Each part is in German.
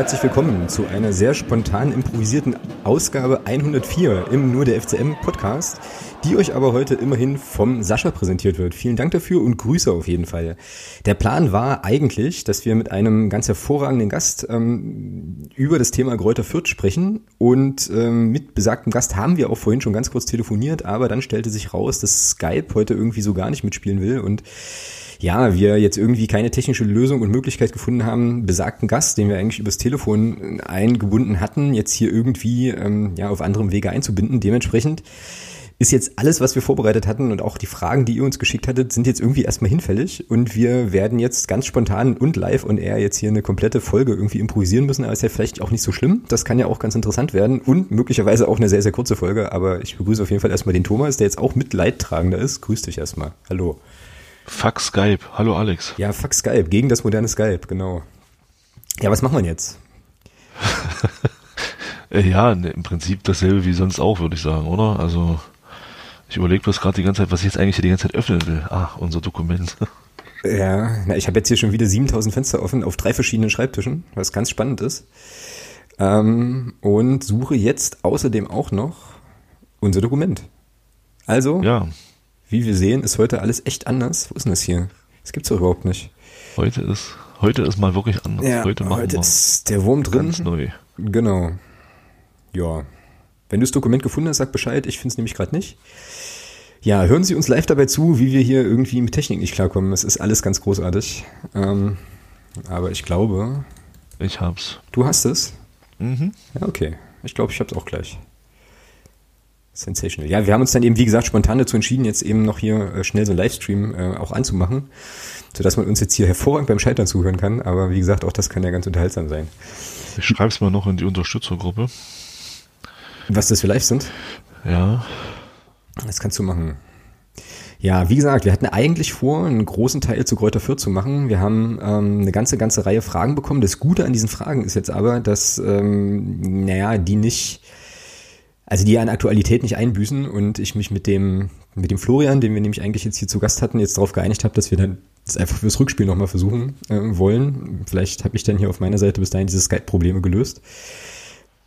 herzlich willkommen zu einer sehr spontan improvisierten Ausgabe 104 im Nur der FCM Podcast, die euch aber heute immerhin vom Sascha präsentiert wird. Vielen Dank dafür und Grüße auf jeden Fall. Der Plan war eigentlich, dass wir mit einem ganz hervorragenden Gast ähm, über das Thema Gräuter Fürth sprechen und ähm, mit besagtem Gast haben wir auch vorhin schon ganz kurz telefoniert, aber dann stellte sich raus, dass Skype heute irgendwie so gar nicht mitspielen will und ja, wir jetzt irgendwie keine technische Lösung und Möglichkeit gefunden haben, besagten Gast, den wir eigentlich übers Telefon eingebunden hatten, jetzt hier irgendwie ähm, ja auf anderem Wege einzubinden. Dementsprechend ist jetzt alles, was wir vorbereitet hatten und auch die Fragen, die ihr uns geschickt hattet, sind jetzt irgendwie erstmal hinfällig und wir werden jetzt ganz spontan und live und eher jetzt hier eine komplette Folge irgendwie improvisieren müssen, aber ist ja vielleicht auch nicht so schlimm. Das kann ja auch ganz interessant werden und möglicherweise auch eine sehr, sehr kurze Folge, aber ich begrüße auf jeden Fall erstmal den Thomas, der jetzt auch mit Leidtragender ist. Grüß dich erstmal. Hallo. Fuck Skype. Hallo Alex. Ja, fuck Skype. Gegen das moderne Skype, genau. Ja, was machen wir jetzt? Äh, ja, ne, im Prinzip dasselbe wie sonst auch, würde ich sagen, oder? Also, ich überlege bloß gerade die ganze Zeit, was ich jetzt eigentlich die ganze Zeit öffnen will. Ah, unser Dokument. Ja, na, ich habe jetzt hier schon wieder 7000 Fenster offen auf drei verschiedenen Schreibtischen, was ganz spannend ist. Ähm, und suche jetzt außerdem auch noch unser Dokument. Also, ja. Wie wir sehen, ist heute alles echt anders. Wo ist denn das hier? Das gibt's doch überhaupt nicht. Heute ist, heute ist mal wirklich anders. Ja, heute machen heute wir ist der Wurm drin. Ganz neu. Genau. Ja. Wenn du das Dokument gefunden hast, sag Bescheid. Ich finde es nämlich gerade nicht. Ja, hören Sie uns live dabei zu, wie wir hier irgendwie mit Technik nicht klarkommen. Es ist alles ganz großartig. Ähm, aber ich glaube. Ich hab's. Du hast es? Mhm. Ja, okay. Ich glaube, ich hab's auch gleich. Sensational. Ja, wir haben uns dann eben, wie gesagt, spontan dazu entschieden, jetzt eben noch hier äh, schnell so einen Livestream äh, auch anzumachen, sodass man uns jetzt hier hervorragend beim Scheitern zuhören kann. Aber wie gesagt, auch das kann ja ganz unterhaltsam sein. Ich schreib's mal noch in die Unterstützergruppe. Was das für Live sind? Ja. Das kannst du machen. Ja, wie gesagt, wir hatten eigentlich vor, einen großen Teil zu Kräuter Fürth zu machen. Wir haben ähm, eine ganze, ganze Reihe Fragen bekommen. Das Gute an diesen Fragen ist jetzt aber, dass, ähm, naja, die nicht also die an Aktualität nicht einbüßen und ich mich mit dem, mit dem Florian, den wir nämlich eigentlich jetzt hier zu Gast hatten, jetzt darauf geeinigt habe, dass wir dann das einfach fürs Rückspiel nochmal versuchen äh, wollen. Vielleicht habe ich dann hier auf meiner Seite bis dahin diese Skype-Probleme gelöst.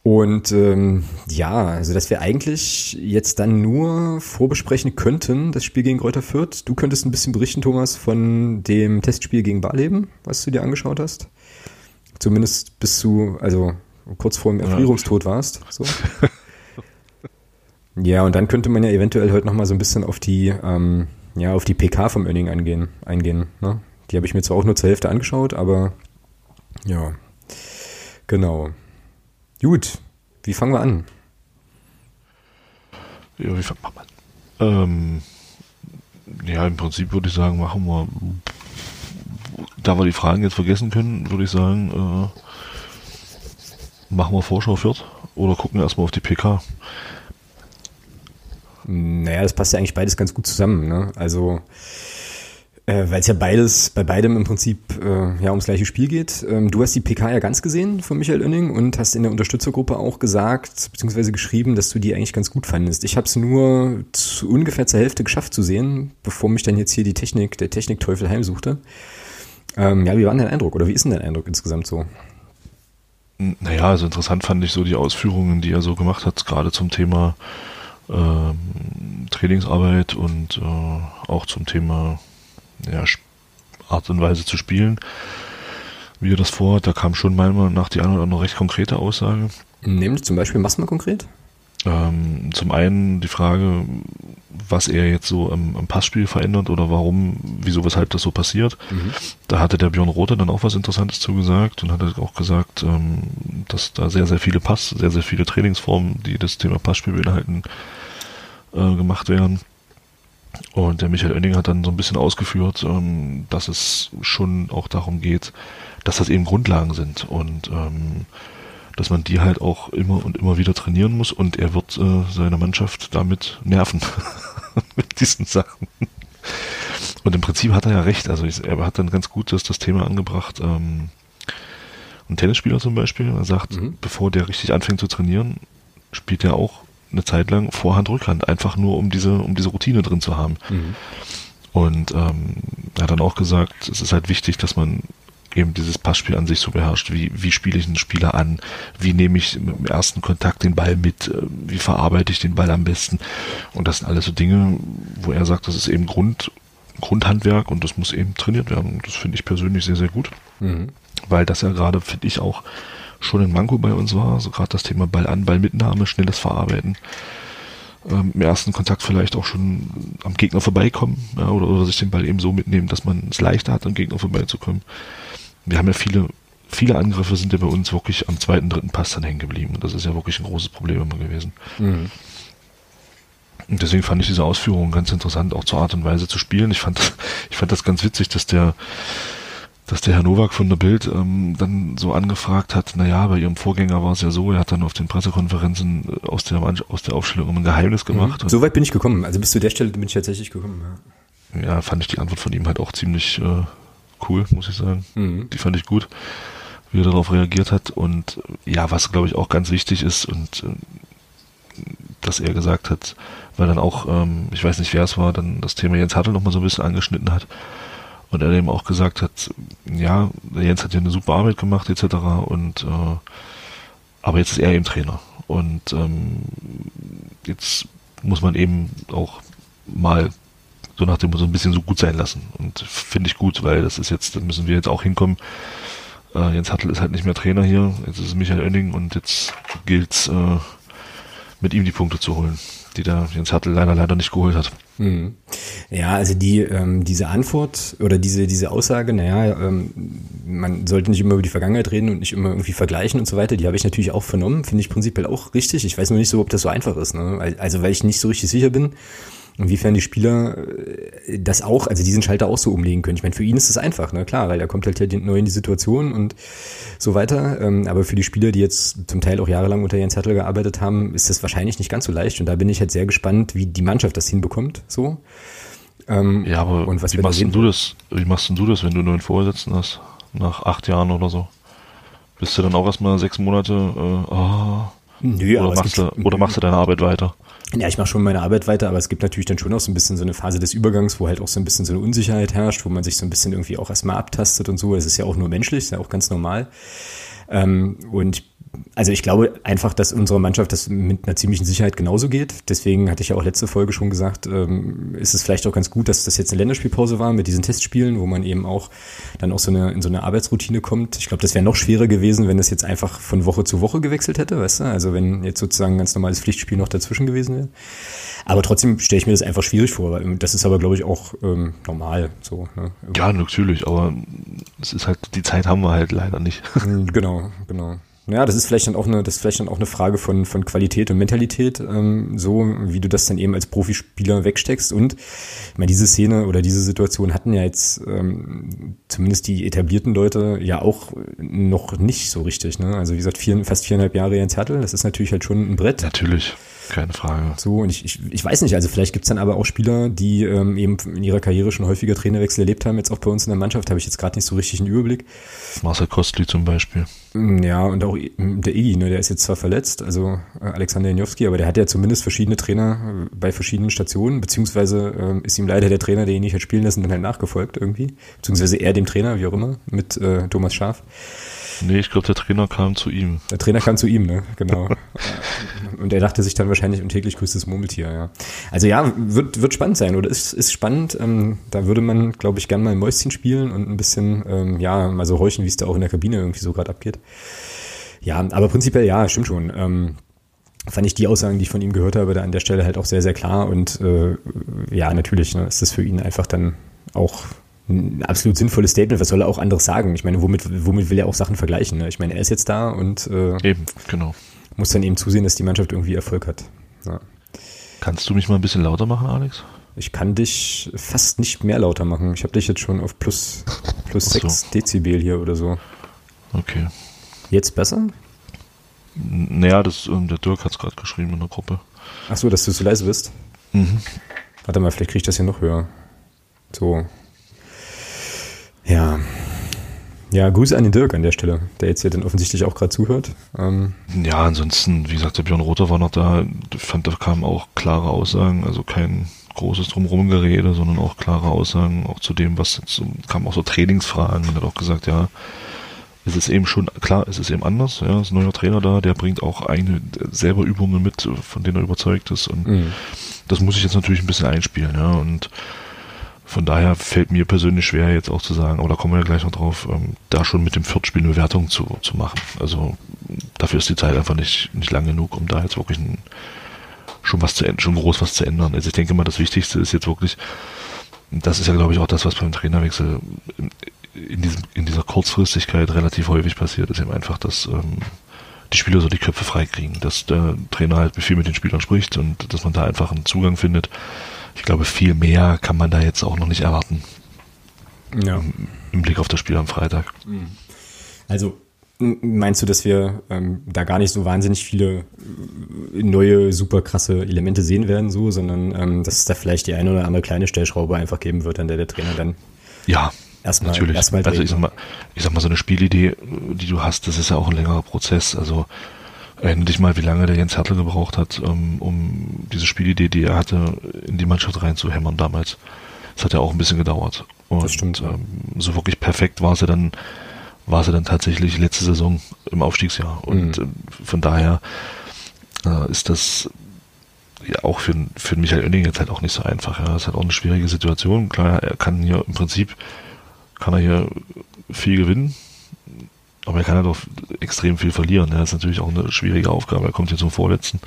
Und ähm, ja, also dass wir eigentlich jetzt dann nur vorbesprechen könnten, das Spiel gegen Kräuter Fürth. Du könntest ein bisschen berichten, Thomas, von dem Testspiel gegen Barleben, was du dir angeschaut hast. Zumindest bis du, also kurz vor dem Erfrierungstod warst. So. Ja, und dann könnte man ja eventuell heute nochmal so ein bisschen auf die, ähm, ja, auf die PK vom Earning eingehen. eingehen ne? Die habe ich mir zwar auch nur zur Hälfte angeschaut, aber ja, genau. Gut, wie fangen wir an? Ja, wie fangen wir an? Ähm, ja, im Prinzip würde ich sagen, machen wir, da wir die Fragen jetzt vergessen können, würde ich sagen, äh, machen wir Vorschau Fürth oder gucken erstmal auf die PK. Naja, das passt ja eigentlich beides ganz gut zusammen. Ne? Also, äh, weil es ja beides, bei beidem im Prinzip äh, ja ums gleiche Spiel geht. Ähm, du hast die PK ja ganz gesehen von Michael Oenning und hast in der Unterstützergruppe auch gesagt, beziehungsweise geschrieben, dass du die eigentlich ganz gut fandest. Ich habe es nur zu ungefähr zur Hälfte geschafft zu sehen, bevor mich dann jetzt hier die Technik, der Technikteufel heimsuchte. Ähm, ja, wie war denn dein Eindruck oder wie ist denn dein Eindruck insgesamt so? Naja, also interessant fand ich so die Ausführungen, die er so gemacht hat, gerade zum Thema ähm, Trainingsarbeit und äh, auch zum Thema ja, Art und Weise zu spielen, wie er das vorhat. Da kam schon mal nach die eine oder andere recht konkrete Aussage. Nämlich zum Beispiel, du mal konkret? Ähm, zum einen die Frage, was er jetzt so am, am, Passspiel verändert oder warum, wieso, weshalb das so passiert. Mhm. Da hatte der Björn Rothe dann auch was Interessantes zugesagt und hat auch gesagt, ähm, dass da sehr, sehr viele Pass, sehr, sehr viele Trainingsformen, die das Thema Passspiel beinhalten, äh, gemacht werden. Und der Michael Oenning hat dann so ein bisschen ausgeführt, ähm, dass es schon auch darum geht, dass das eben Grundlagen sind und ähm, dass man die halt auch immer und immer wieder trainieren muss und er wird äh, seine Mannschaft damit nerven mit diesen Sachen. Und im Prinzip hat er ja recht, also ich, er hat dann ganz gut das, das Thema angebracht, ähm, ein Tennisspieler zum Beispiel, er sagt, mhm. bevor der richtig anfängt zu trainieren, spielt er auch eine Zeit lang Vorhand, Rückhand, einfach nur um diese, um diese Routine drin zu haben. Mhm. Und ähm, er hat dann auch gesagt, es ist halt wichtig, dass man eben dieses Passspiel an sich so beherrscht. Wie, wie spiele ich einen Spieler an? Wie nehme ich im ersten Kontakt den Ball mit? Äh, wie verarbeite ich den Ball am besten? Und das sind alles so Dinge, wo er sagt, das ist eben Grund, Grundhandwerk und das muss eben trainiert werden. Das finde ich persönlich sehr, sehr gut. Mhm. Weil das ja gerade, finde ich, auch schon ein Manko bei uns war. Also gerade das Thema Ball an, Ballmitnahme, schnelles Verarbeiten. Ähm, Im ersten Kontakt vielleicht auch schon am Gegner vorbeikommen ja, oder, oder sich den Ball eben so mitnehmen, dass man es leichter hat, am Gegner vorbeizukommen. Wir haben ja viele, viele Angriffe sind ja bei uns wirklich am zweiten, dritten Pass dann hängen geblieben. Und das ist ja wirklich ein großes Problem immer gewesen. Mhm. Und deswegen fand ich diese Ausführungen ganz interessant, auch zur Art und Weise zu spielen. Ich fand, ich fand das ganz witzig, dass der, dass der Herr Nowak von der Bild ähm, dann so angefragt hat, naja, bei ihrem Vorgänger war es ja so, er hat dann auf den Pressekonferenzen äh, aus der, aus der Aufstellung immer ein Geheimnis mhm. gemacht. Mhm. So weit bin ich gekommen. Also bis zu der Stelle bin ich tatsächlich gekommen. Ja, ja fand ich die Antwort von ihm halt auch ziemlich äh, cool, muss ich sagen. Mhm. Die fand ich gut, wie er darauf reagiert hat. Und ja, was glaube ich auch ganz wichtig ist und äh, dass er gesagt hat, weil dann auch, ähm, ich weiß nicht wer es war, dann das Thema Jens Hartl noch mal so ein bisschen angeschnitten hat. Und er eben auch gesagt hat, ja, Jens hat ja eine super Arbeit gemacht, etc. Und äh, aber jetzt ist er eben Trainer. Und ähm, jetzt muss man eben auch mal so nach dem so ein bisschen so gut sein lassen. Und finde ich gut, weil das ist jetzt, da müssen wir jetzt auch hinkommen. Äh, Jens Hattel ist halt nicht mehr Trainer hier, jetzt ist es Michael Oenning und jetzt gilt's äh, mit ihm die Punkte zu holen, die der Jens Hattel leider leider nicht geholt hat. Mhm. Ja, also die ähm, diese Antwort oder diese diese Aussage, naja, ähm, man sollte nicht immer über die Vergangenheit reden und nicht immer irgendwie vergleichen und so weiter, die habe ich natürlich auch vernommen, finde ich prinzipiell auch richtig. Ich weiß nur nicht so, ob das so einfach ist. Ne? Also weil ich nicht so richtig sicher bin, inwiefern die Spieler äh, das auch, also diesen Schalter auch so umlegen können. Ich meine, für ihn ist es einfach, ne, klar, weil er kommt halt neu in die Situation und so weiter. Ähm, aber für die Spieler, die jetzt zum Teil auch jahrelang unter Jens Hertel gearbeitet haben, ist das wahrscheinlich nicht ganz so leicht. Und da bin ich halt sehr gespannt, wie die Mannschaft das hinbekommt, so. Ähm, ja, aber wie machst du das? Wie machst denn du das, wenn du nur einen Vorsitzenden hast? Nach acht Jahren oder so? Bist du dann auch erstmal sechs Monate, äh, oh, Nö, oder, machst du, oder machst du deine Arbeit weiter? Ja, ich mache schon meine Arbeit weiter, aber es gibt natürlich dann schon auch so ein bisschen so eine Phase des Übergangs, wo halt auch so ein bisschen so eine Unsicherheit herrscht, wo man sich so ein bisschen irgendwie auch erstmal abtastet und so. Es ist ja auch nur menschlich, ist ja auch ganz normal. Ähm, und also ich glaube einfach, dass unsere Mannschaft das mit einer ziemlichen Sicherheit genauso geht. Deswegen hatte ich ja auch letzte Folge schon gesagt, ähm, ist es vielleicht auch ganz gut, dass das jetzt eine Länderspielpause war mit diesen Testspielen, wo man eben auch dann auch so eine in so eine Arbeitsroutine kommt. Ich glaube, das wäre noch schwerer gewesen, wenn es jetzt einfach von Woche zu Woche gewechselt hätte, weißt du? Also wenn jetzt sozusagen ein ganz normales Pflichtspiel noch dazwischen gewesen wäre. Aber trotzdem stelle ich mir das einfach schwierig vor, weil das ist aber, glaube ich, auch ähm, normal so. Ne? Ja, natürlich, aber es ist halt, die Zeit haben wir halt leider nicht. Genau, genau. Ja, das ist vielleicht dann auch eine, das ist vielleicht dann auch eine Frage von, von Qualität und Mentalität, ähm, so wie du das dann eben als Profispieler wegsteckst. Und ich meine, diese Szene oder diese Situation hatten ja jetzt ähm, zumindest die etablierten Leute ja auch noch nicht so richtig. Ne? Also wie gesagt, vier, fast viereinhalb Jahre Jens Hertel, das ist natürlich halt schon ein Brett. Natürlich. Keine Frage. So, und ich, ich, ich weiß nicht, also vielleicht gibt's dann aber auch Spieler, die ähm, eben in ihrer Karriere schon häufiger Trainerwechsel erlebt haben, jetzt auch bei uns in der Mannschaft, habe ich jetzt gerade nicht so richtig einen Überblick. Marcel Kostli zum Beispiel. Mm, ja, und auch der Iggy, ne, der ist jetzt zwar verletzt, also äh, Alexander Janowski, aber der hat ja zumindest verschiedene Trainer äh, bei verschiedenen Stationen, beziehungsweise äh, ist ihm leider der Trainer, der ihn nicht hat spielen lassen, dann halt nachgefolgt irgendwie, beziehungsweise er dem Trainer, wie auch immer, mit äh, Thomas Schaf. Nee, ich glaube, der Trainer kam zu ihm. Der Trainer kam zu ihm, ne? Genau. und er dachte sich dann wahrscheinlich um täglich grüßtes Murmeltier, ja. Also ja, wird, wird spannend sein oder ist, ist spannend. Ähm, da würde man, glaube ich, gern mal Mäuschen spielen und ein bisschen, ähm, ja, mal so horchen, wie es da auch in der Kabine irgendwie so gerade abgeht. Ja, aber prinzipiell ja, stimmt schon. Ähm, fand ich die Aussagen, die ich von ihm gehört habe, da an der Stelle halt auch sehr, sehr klar. Und äh, ja, natürlich ne, ist das für ihn einfach dann auch ein absolut sinnvolles Statement. Was soll er auch anderes sagen? Ich meine, womit, womit will er auch Sachen vergleichen? Ne? Ich meine, er ist jetzt da und äh, eben, genau. muss dann eben zusehen, dass die Mannschaft irgendwie Erfolg hat. Ja. Kannst du mich mal ein bisschen lauter machen, Alex? Ich kann dich fast nicht mehr lauter machen. Ich habe dich jetzt schon auf plus, plus so. 6 Dezibel hier oder so. Okay. Jetzt besser? Naja, das, ähm, der Dirk hat es gerade geschrieben in der Gruppe. Ach so, dass du zu leise bist? Mhm. Warte mal, vielleicht kriege ich das hier noch höher. So, ja. Ja, Grüße an den Dirk an der Stelle, der jetzt hier dann offensichtlich auch gerade zuhört. Ähm ja, ansonsten, wie gesagt, der Björn Rother war noch da. Ich fand, da kamen auch klare Aussagen, also kein, großes Drumherum-Gerede, sondern auch klare Aussagen, auch zu dem, was jetzt, kam auch so Trainingsfragen und hat auch gesagt, ja, es ist eben schon, klar, es ist eben anders, ja, es ist ein neuer Trainer da, der bringt auch eigene, selber Übungen mit, von denen er überzeugt ist und mhm. das muss ich jetzt natürlich ein bisschen einspielen, ja, und von daher fällt mir persönlich schwer, jetzt auch zu sagen, aber da kommen wir ja gleich noch drauf, ähm, da schon mit dem Viertspiel eine Wertung zu, zu machen. Also dafür ist die Zeit einfach nicht, nicht lang genug, um da jetzt wirklich ein, schon was zu schon groß was zu ändern. Also ich denke mal, das Wichtigste ist jetzt wirklich, das ist ja glaube ich auch das, was beim Trainerwechsel in, in, diesem, in dieser Kurzfristigkeit relativ häufig passiert, ist eben einfach, dass ähm, die Spieler so die Köpfe freikriegen, dass der Trainer halt viel mit den Spielern spricht und dass man da einfach einen Zugang findet. Ich glaube, viel mehr kann man da jetzt auch noch nicht erwarten. Ja. Im, im Blick auf das Spiel am Freitag. Also Meinst du, dass wir ähm, da gar nicht so wahnsinnig viele äh, neue, super krasse Elemente sehen werden, so, sondern ähm, dass es da vielleicht die eine oder andere kleine Stellschraube einfach geben wird, an der der Trainer dann ja, erstmal natürlich. Erstmal also ich sag mal, ich sag mal, so eine Spielidee, die du hast, das ist ja auch ein längerer Prozess. Also erinnere dich mal, wie lange der Jens Hertel gebraucht hat, um, ähm, um diese Spielidee, die er hatte, in die Mannschaft reinzuhämmern damals. Das hat ja auch ein bisschen gedauert. Und das stimmt. Ähm, so wirklich perfekt war sie dann war sie dann tatsächlich letzte Saison im Aufstiegsjahr. Und mhm. Äh, von daher äh, ist das ja auch für, für Michael Oenning jetzt halt auch nicht so einfach. Ja. Das ist halt auch eine schwierige Situation. Klar, er kann hier im Prinzip, kann er hier viel gewinnen, aber er kann halt auch extrem viel verlieren. Ja. Das ist natürlich auch eine schwierige Aufgabe. Er kommt hier zum Vorletzten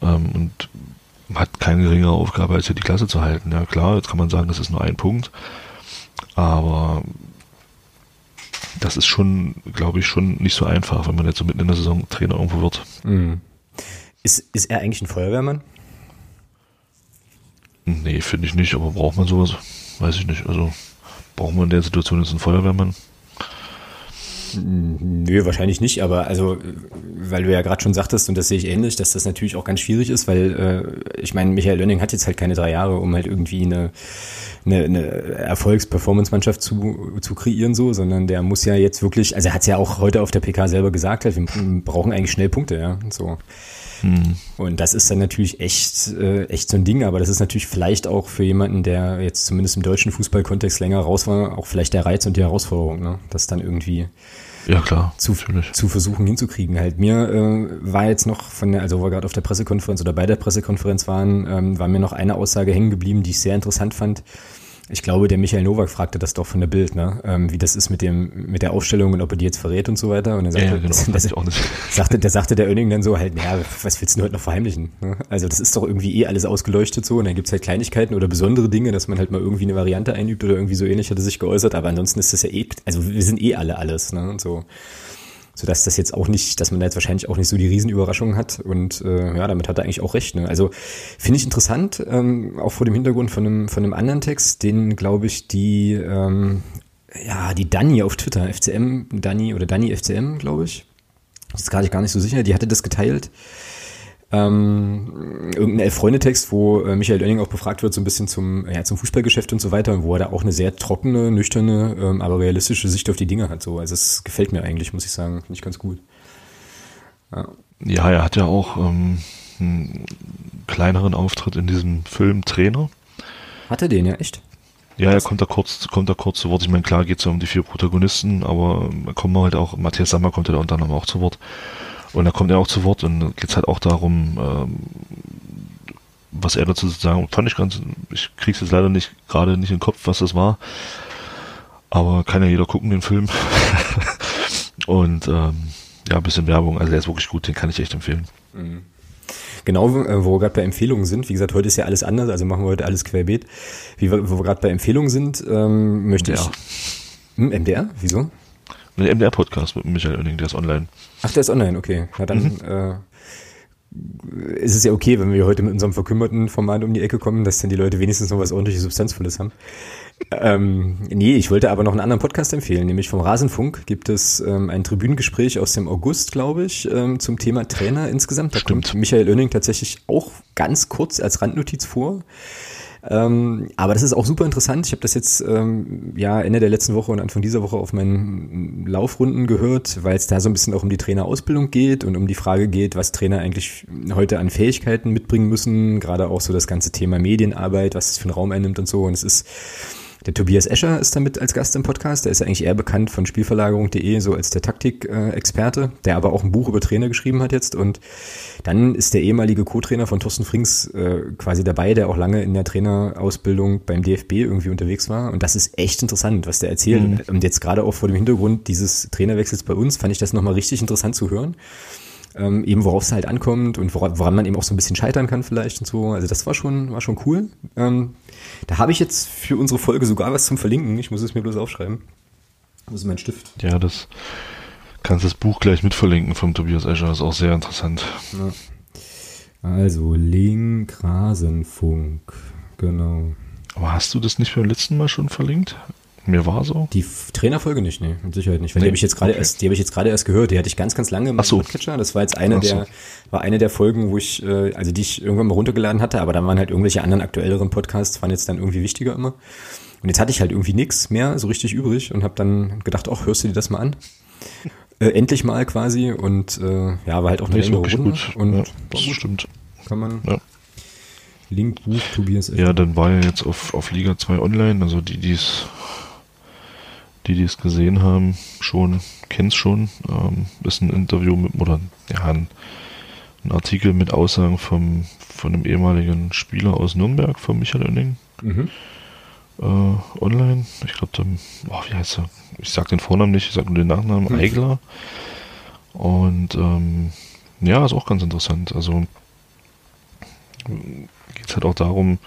ähm, und hat keine geringere Aufgabe, als hier die Klasse zu halten. Ja klar, jetzt kann man sagen, das ist nur ein Punkt, aber das ist schon, glaube ich, schon nicht so einfach, wenn man jetzt so mitten in der Saison Trainer irgendwo wird. Mhm. Ist, ist er eigentlich ein Feuerwehrmann? Nee, finde ich nicht, aber braucht man sowas? Weiß ich nicht. Also braucht man in der Situation jetzt einen Feuerwehrmann? Nö, wahrscheinlich nicht, aber also, weil du ja gerade schon sagtest, und das sehe ich ähnlich, dass das natürlich auch ganz schwierig ist, weil äh, ich meine, Michael Lönning hat jetzt halt keine drei Jahre, um halt irgendwie eine, eine, eine Erfolgs-Performance-Mannschaft zu, zu kreieren, so, sondern der muss ja jetzt wirklich, also er hat es ja auch heute auf der PK selber gesagt, halt, wir brauchen eigentlich schnell Punkte, ja. So. Hm. Und das ist dann natürlich echt, äh, echt so ein Ding, aber das ist natürlich vielleicht auch für jemanden, der jetzt zumindest im deutschen Fußballkontext länger raus war, auch vielleicht der Reiz und die Herausforderung, ne? Das dann irgendwie ja, klar, zu, zu versuchen hinzukriegen. Halt mir äh, war jetzt noch von der, also wo wir gerade auf der Pressekonferenz oder bei der Pressekonferenz waren, ähm, war mir noch eine Aussage hängen geblieben, die ich sehr interessant fand. Ich glaube, der Michael Nowak fragte das doch von der Bild, ne? Ähm, wie das ist mit dem mit der Aufstellung und ob er die jetzt verrät und so weiter. Und er sagte, ja, genau, das, das, auch nicht. sagte, der sagte der Oenning dann so halt, naja, was willst du denn heute noch verheimlichen? Ne? Also das ist doch irgendwie eh alles ausgeleuchtet so und dann gibt's halt Kleinigkeiten oder besondere Dinge, dass man halt mal irgendwie eine Variante einübt oder irgendwie so ähnlich hat er sich geäußert, aber ansonsten ist das ja eh, also wir sind eh alle alles, ne? Und so sodass das jetzt auch nicht, dass man da jetzt wahrscheinlich auch nicht so die Riesenüberraschung hat. Und äh, ja, damit hat er eigentlich auch recht. Ne? Also finde ich interessant, ähm, auch vor dem Hintergrund von einem, von einem anderen Text, den, glaube ich, die, ähm, ja, die Dani auf Twitter, FCM, Dani oder Dani FCM, glaube ich. Das ist gerade gar nicht so sicher, die hatte das geteilt ähm, irgendein Elf-Freunde-Text, wo äh, Michael Oenning auch befragt wird, so ein bisschen zum, ja, zum Fußballgeschäft und so weiter, und wo er da auch eine sehr trockene, nüchterne, ähm, aber realistische Sicht auf die Dinge hat. So. Also es gefällt mir eigentlich, muss ich sagen. Finde ich ganz gut. Ja. ja, er hat ja auch ähm, einen kleineren Auftritt in diesem Film Trainer. Hat er den, ja, echt? Ja, er kommt da kurz, kommt da kurz zu Wort. Ich meine, klar geht es ja um die vier Protagonisten, aber da kommen halt auch, Matthias Sammer kommt ja da unter anderem auch zu Wort. Und da kommt er auch zu Wort und geht es halt auch darum, ähm, was er dazu zu sagen. Fand ich ganz, ich krieg's jetzt leider nicht gerade nicht in den Kopf, was das war. Aber kann ja jeder gucken, den Film. und ähm, ja, ein bisschen Werbung. Also der ist wirklich gut, den kann ich echt empfehlen. Mhm. Genau, äh, wo wir gerade bei Empfehlungen sind. Wie gesagt, heute ist ja alles anders, also machen wir heute alles querbeet. Wie wir, wo wir gerade bei Empfehlungen sind, ähm, möchte MDR. ich. Hm, MDR? Wieso? Der MDR-Podcast mit Michael Oenning, der ist online. Ach, der ist online, okay. Na dann mhm. äh, ist es ja okay, wenn wir heute mit unserem verkümmerten Format um die Ecke kommen, dass dann die Leute wenigstens noch was ordentliches Substanzvolles haben. Ähm, nee, ich wollte aber noch einen anderen Podcast empfehlen, nämlich vom Rasenfunk gibt es ähm, ein Tribünengespräch aus dem August, glaube ich, ähm, zum Thema Trainer insgesamt. Da Stimmt. kommt Michael Oenning tatsächlich auch ganz kurz als Randnotiz vor. Ähm, aber das ist auch super interessant. Ich habe das jetzt ähm, ja Ende der letzten Woche und Anfang dieser Woche auf meinen Laufrunden gehört, weil es da so ein bisschen auch um die Trainerausbildung geht und um die Frage geht, was Trainer eigentlich heute an Fähigkeiten mitbringen müssen. Gerade auch so das ganze Thema Medienarbeit, was es für einen Raum einnimmt und so. Und es ist der Tobias Escher ist damit als Gast im Podcast. Der ist ja eigentlich eher bekannt von Spielverlagerung.de, so als der Taktik-Experte, der aber auch ein Buch über Trainer geschrieben hat jetzt. Und dann ist der ehemalige Co-Trainer von Thorsten Frings äh, quasi dabei, der auch lange in der Trainerausbildung beim DFB irgendwie unterwegs war. Und das ist echt interessant, was der erzählt. Mhm. Und jetzt gerade auch vor dem Hintergrund dieses Trainerwechsels bei uns fand ich das nochmal richtig interessant zu hören ähm, eben worauf es halt ankommt und woran, woran, man eben auch so ein bisschen scheitern kann vielleicht und so. Also das war schon, war schon cool. Ähm, da habe ich jetzt für unsere Folge sogar was zum Verlinken. Ich muss es mir bloß aufschreiben. Wo ist mein Stift? Ja, das kannst das Buch gleich mit verlinken vom Tobias Escher, ist auch sehr interessant. Ja. Also, Link Rasenfunk, genau. Aber hast du das nicht beim letzten Mal schon verlinkt? Mir war so. Die Trainerfolge nicht, nee, mit Sicherheit nicht. Weil nee, die habe ich jetzt gerade okay. erst, die habe ich jetzt gerade erst gehört. Die hatte ich ganz, ganz lange im Ach so. Podcatcher. Das war jetzt eine so. der, war eine der Folgen, wo ich, äh, also die ich irgendwann mal runtergeladen hatte, aber dann waren halt irgendwelche anderen aktuelleren Podcasts, waren jetzt dann irgendwie wichtiger immer. Und jetzt hatte ich halt irgendwie nichts mehr so richtig übrig und habe dann gedacht, ach, hörst du dir das mal an? Äh, endlich mal quasi und äh, ja, war halt auch eine längere Runde. Gut. Und ja, das stimmt. Kann man. Ja. Link, Buch, Tobias. Ja, dann war ja jetzt auf, auf Liga 2 online, also die, die es die, die es gesehen haben, schon, kennt's schon. Ähm, ist ein Interview mit, oder ja, ein, ein, Artikel mit Aussagen vom, von einem ehemaligen Spieler aus Nürnberg, von Michael Oenning. Mhm. Äh, online. Ich glaube, oh, wie heißt er? Ich sag den Vornamen nicht, ich sag nur den Nachnamen, mhm. Eigler. Und ähm, ja, ist auch ganz interessant. Also geht es halt auch darum,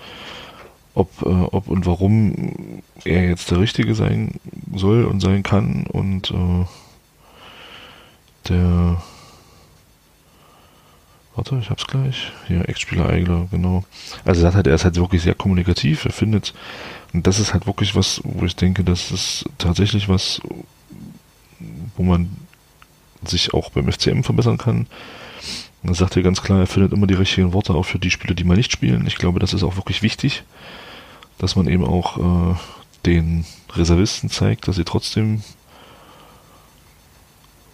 ob, äh, ob und warum er jetzt der Richtige sein soll und sein kann und äh, der Warte, ich hab's gleich. Hier, Ex-Spieler Eigler, genau. Also er, hat halt, er ist halt wirklich sehr kommunikativ, er findet, und das ist halt wirklich was, wo ich denke, das ist tatsächlich was, wo man sich auch beim FCM verbessern kann. Er sagt er ganz klar, er findet immer die richtigen Worte auch für die Spieler, die mal nicht spielen. Ich glaube, das ist auch wirklich wichtig dass man eben auch äh, den Reservisten zeigt, dass sie trotzdem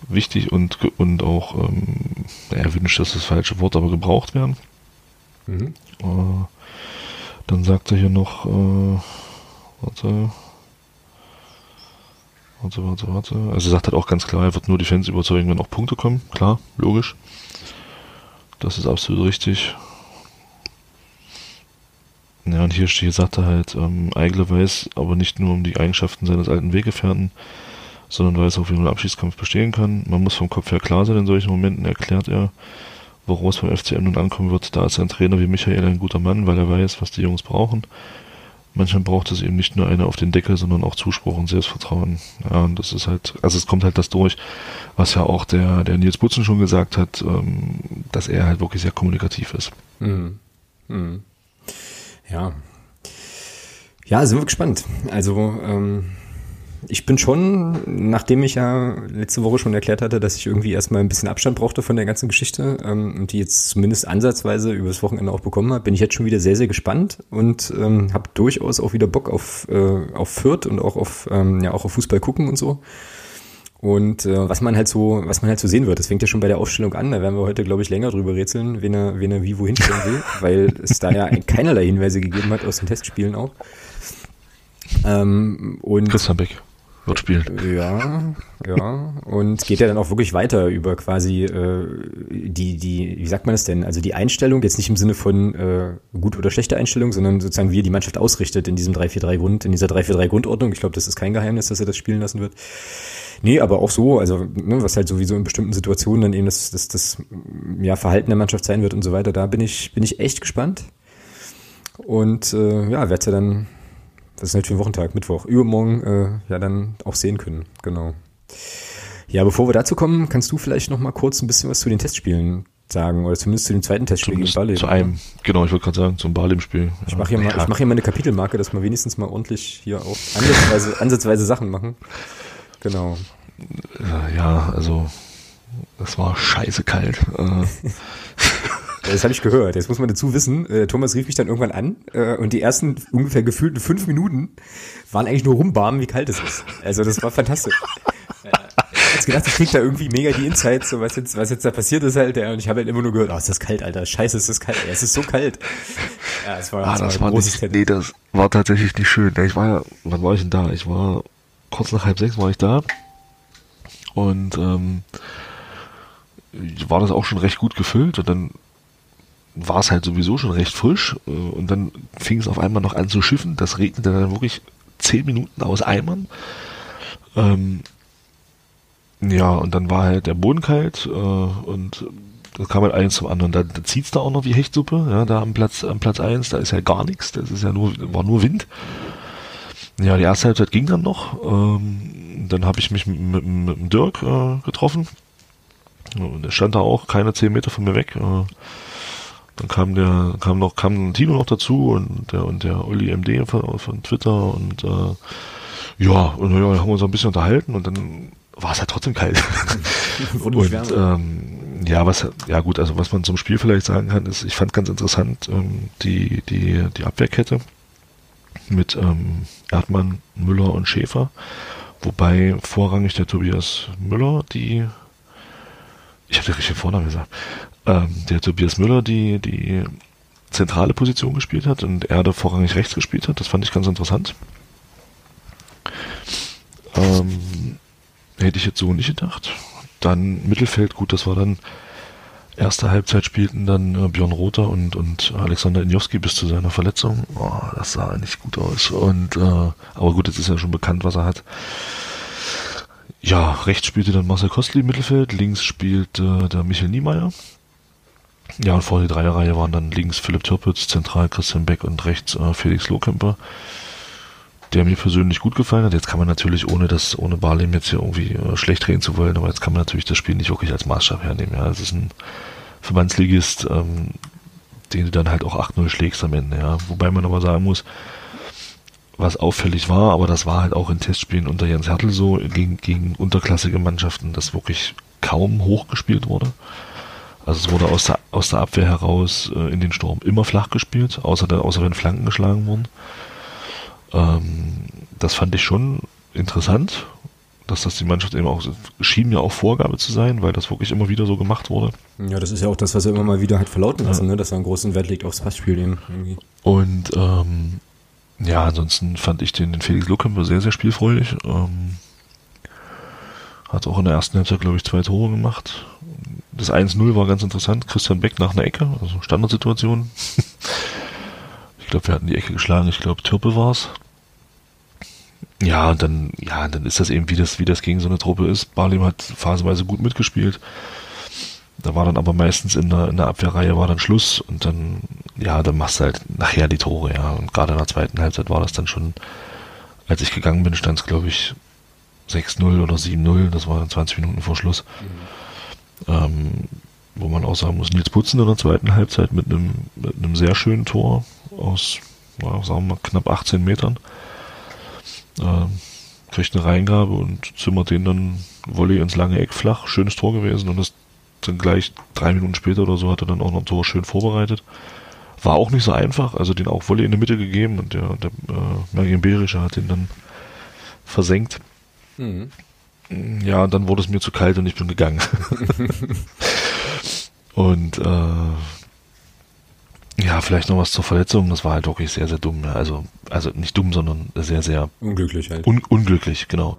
wichtig und, und auch ähm, erwünscht, dass das falsche Wort aber gebraucht werden. Mhm. Äh, dann sagt er hier noch, äh, warte, warte, warte, warte. Also er sagt halt auch ganz klar, er wird nur die Fans überzeugen, wenn auch Punkte kommen. Klar, logisch. Das ist absolut richtig. Ja, und hier, hier sagt er halt, ähm, Eigler weiß aber nicht nur um die Eigenschaften seines alten Weggefährten, sondern weiß auch, wie man Abschiedskampf bestehen kann. Man muss vom Kopf her klar sein in solchen Momenten, erklärt er, worauf es beim FCM nun ankommen wird. Da ist ein Trainer wie Michael ein guter Mann, weil er weiß, was die Jungs brauchen. Manchmal braucht es eben nicht nur einer auf den Deckel, sondern auch Zuspruch und Selbstvertrauen. Ja, und das ist halt, also es kommt halt das durch, was ja auch der, der Nils Butzen schon gesagt hat, ähm, dass er halt wirklich sehr kommunikativ ist. Mhm. Mhm. Ja. Ja, sind wir gespannt. Also, ähm, ich bin schon, nachdem ich ja letzte Woche schon erklärt hatte, dass ich irgendwie erstmal ein bisschen Abstand brauchte von der ganzen Geschichte ähm, und die jetzt zumindest ansatzweise übers Wochenende auch bekommen habe, bin ich jetzt schon wieder sehr, sehr gespannt und ähm, habe durchaus auch wieder Bock auf, äh, auf Fürth und auch auf, ähm, ja, auch auf Fußball gucken und so. Und äh, was man halt so, was man halt so sehen wird, das fängt ja schon bei der Aufstellung an, da werden wir heute, glaube ich, länger drüber rätseln, wen er, wen er wie wohin stellen will, weil es da ja keinerlei Hinweise gegeben hat aus den Testspielen auch. Ähm, und Christian Beck wird spielen. Ja, ja. Und geht ja dann auch wirklich weiter über quasi äh, die, die, wie sagt man es denn? Also die Einstellung, jetzt nicht im Sinne von äh, gut oder schlechte Einstellung, sondern sozusagen wie er die Mannschaft ausrichtet in diesem 3-4-3 Grund, in dieser 3-4-3 Grundordnung. Ich glaube, das ist kein Geheimnis, dass er das spielen lassen wird. Nee, aber auch so, also ne, was halt sowieso in bestimmten Situationen dann eben das, das, das ja, Verhalten der Mannschaft sein wird und so weiter, da bin ich, bin ich echt gespannt. Und äh, ja, werde ja dann, was ist für ein Wochentag, Mittwoch, übermorgen äh, ja dann auch sehen können, genau. Ja, bevor wir dazu kommen, kannst du vielleicht noch mal kurz ein bisschen was zu den Testspielen sagen oder zumindest zu dem zweiten Testspiel zumindest gegen Barley. Zu einem, genau, ich wollte gerade sagen, zum Barley-Spiel. Ich mache hier, mal, ja. mach hier mal eine Kapitelmarke, dass wir wenigstens mal ordentlich hier auch ansatzweise, ansatzweise Sachen machen. Genau. Ja, also das war scheiße kalt. Äh. Das habe ich gehört. Jetzt muss man dazu wissen, äh, Thomas rief mich dann irgendwann an äh, und die ersten ungefähr gefühlten fünf Minuten waren eigentlich nur rumbarmen, wie kalt es ist. Also das war fantastisch. Ich gedacht, ich krieg da irgendwie mega die Insights, so was jetzt, was jetzt da passiert ist halt, ja, und ich habe halt immer nur gehört, oh, ist das kalt, Alter, scheiße, ist das kalt, ey, es ist so kalt. Ja, es war, ah, das, war, war nicht, nee, das war tatsächlich nicht schön. Ich war ja, wann war ich denn da? Ich war, kurz nach halb sechs war ich da und ähm, war das auch schon recht gut gefüllt und dann war es halt sowieso schon recht frisch äh, und dann fing es auf einmal noch an zu schiffen. Das regnete dann wirklich zehn Minuten aus Eimern. Ähm, ja, und dann war halt der Boden kalt äh, und da kam halt eins zum anderen. Da, da zieht's da auch noch wie Hechtsuppe, ja, da am Platz, am Platz eins, da ist ja gar nichts, das ist ja nur, war nur Wind. Ja, die erste Halbzeit ging dann noch. Ähm, dann habe ich mich mit, mit, mit dem Dirk äh, getroffen. Der stand da auch keine zehn Meter von mir weg. Äh, dann kam der, kam noch, kam Tino noch dazu und der und der Uli MD von, von Twitter und äh, ja, und ja, haben uns ein bisschen unterhalten und dann war es halt trotzdem kalt. und ähm, ja, was ja gut, also was man zum Spiel vielleicht sagen kann, ist, ich fand ganz interessant ähm, die die die Abwehrkette mit ähm, Erdmann, Müller und Schäfer, wobei vorrangig der Tobias Müller die ich habe den richtigen Vornamen gesagt, ähm, der Tobias Müller die die zentrale Position gespielt hat und er da vorrangig rechts gespielt hat. Das fand ich ganz interessant. Ähm, Hätte ich jetzt so nicht gedacht. Dann Mittelfeld, gut, das war dann erste Halbzeit spielten dann äh, Björn Rother und, und Alexander Injowski bis zu seiner Verletzung. Oh, das sah nicht gut aus. Und äh, aber gut, jetzt ist ja schon bekannt, was er hat. Ja, rechts spielte dann Marcel Kostli im Mittelfeld, links spielte der Michael Niemeyer. Ja, und vor die Dreierreihe waren dann links Philipp Türpitz, zentral Christian Beck und rechts äh, Felix Lohkemper der mir persönlich gut gefallen hat. Jetzt kann man natürlich, ohne das, ohne Barlem jetzt hier irgendwie äh, schlecht reden zu wollen, aber jetzt kann man natürlich das Spiel nicht wirklich als Maßstab hernehmen. Ja, es ist ein Verbandsligist, ähm, den du dann halt auch 8-0 schlägst am Ende, ja. Wobei man aber sagen muss, was auffällig war, aber das war halt auch in Testspielen unter Jens Hertel so, gegen, gegen unterklassige Mannschaften, dass wirklich kaum hochgespielt wurde. Also es wurde aus der, aus der Abwehr heraus äh, in den Sturm immer flach gespielt, außer, der, außer wenn Flanken geschlagen wurden. Ähm, das fand ich schon interessant, dass das die Mannschaft eben auch schien mir auch Vorgabe zu sein, weil das wirklich immer wieder so gemacht wurde. Ja, das ist ja auch das, was er immer mal wieder hat verlauten lassen, ja. ne? dass er einen großen Wert legt aufs Passspiel eben. Irgendwie. Und ähm, ja, ansonsten fand ich den, den Felix Lukemper sehr, sehr spielfreudig. Ähm, hat auch in der ersten Halbzeit, glaube ich, zwei Tore gemacht. Das 1-0 war ganz interessant. Christian Beck nach einer Ecke, also Standardsituation. glaube, wir hatten die Ecke geschlagen. Ich glaube, Türpe war's. Ja, und dann, ja, dann ist das eben, wie das, wie das gegen so eine Truppe ist. Barlim hat phasenweise gut mitgespielt. Da war dann aber meistens in der, in der Abwehrreihe war dann Schluss und dann, ja, dann machst du halt nachher die Tore, ja. Und gerade in der zweiten Halbzeit war das dann schon, als ich gegangen bin, stand es, glaube ich, 6-0 oder 7-0. Das war dann 20 Minuten vor Schluss. Mhm. Ähm, wo man auch sagen muss, Nils Putzen in der zweiten Halbzeit mit einem, mit einem sehr schönen Tor aus, ja, sagen wir mal, knapp 18 Metern. Äh, kriegt eine Reingabe und zimmert den dann Volley ins lange Eck flach. Schönes Tor gewesen und das dann gleich drei Minuten später oder so hat er dann auch noch ein Tor schön vorbereitet. War auch nicht so einfach, also den auch Volley in der Mitte gegeben und der, der äh, Mergin Berischer hat ihn dann versenkt. Mhm. Ja, dann wurde es mir zu kalt und ich bin gegangen. und äh, ja, vielleicht noch was zur Verletzung. Das war halt wirklich sehr, sehr dumm. Also, also nicht dumm, sondern sehr, sehr unglücklich halt. Un unglücklich, genau.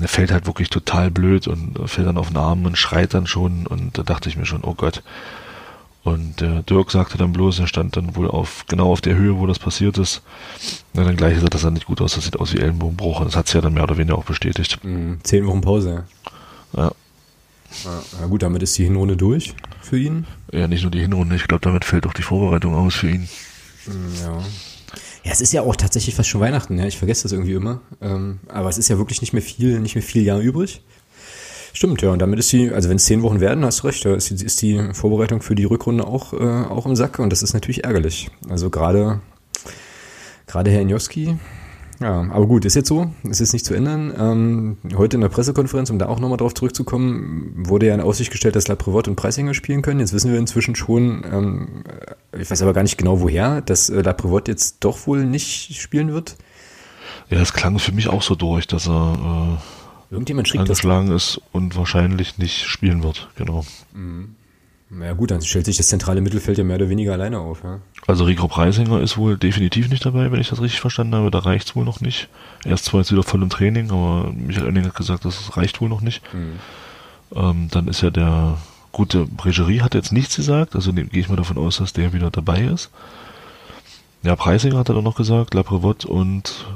Er fällt halt wirklich total blöd und fällt dann auf den Arm und schreit dann schon. Und da dachte ich mir schon, oh Gott. Und der Dirk sagte dann bloß, er stand dann wohl auf genau auf der Höhe, wo das passiert ist. Und dann gleich sah das dann nicht gut aus. Das sieht aus wie Ellenbogenbruch. Und das hat es ja dann mehr oder weniger auch bestätigt. Mhm. Zehn Wochen Pause. Ja. Na gut, damit ist die Hinrunde durch für ihn. Ja, nicht nur die Hinrunde, ich glaube, damit fällt auch die Vorbereitung aus für ihn. Ja. Ja, es ist ja auch tatsächlich fast schon Weihnachten, ja. Ich vergesse das irgendwie immer. Ähm, aber es ist ja wirklich nicht mehr viel, nicht mehr viel Jahr übrig. Stimmt, ja. Und damit ist die, also wenn es zehn Wochen werden, hast du recht, da ist die, ist die Vorbereitung für die Rückrunde auch, äh, auch im Sack und das ist natürlich ärgerlich. Also gerade, gerade Herr Njoski, Ja, aber gut, ist jetzt so, ist jetzt nicht zu ändern. Ähm, heute in der Pressekonferenz, um da auch nochmal drauf zurückzukommen, wurde ja in Aussicht gestellt, dass La Prevot und Preisinger spielen können. Jetzt wissen wir inzwischen schon, ähm, ich weiß aber gar nicht genau woher, dass äh, La Prevot jetzt doch wohl nicht spielen wird. Ja, es klang für mich auch so durch, dass er äh, Irgendjemand schrieb angeschlagen das. ist und wahrscheinlich nicht spielen wird, genau. Mhm. Na ja, gut, dann stellt sich das zentrale Mittelfeld ja mehr oder weniger alleine auf. Ja? Also Rico Preisinger ist wohl definitiv nicht dabei, wenn ich das richtig verstanden habe. Da reicht es wohl noch nicht. Er ist zwar jetzt wieder voll im Training, aber Michael Oenning hat gesagt, das reicht wohl noch nicht. Mhm. Ähm, dann ist ja der gute Bregerie hat jetzt nichts gesagt, also gehe ich mal davon aus, dass der wieder dabei ist. Ja, Preisinger hat er doch noch gesagt, Laprevot und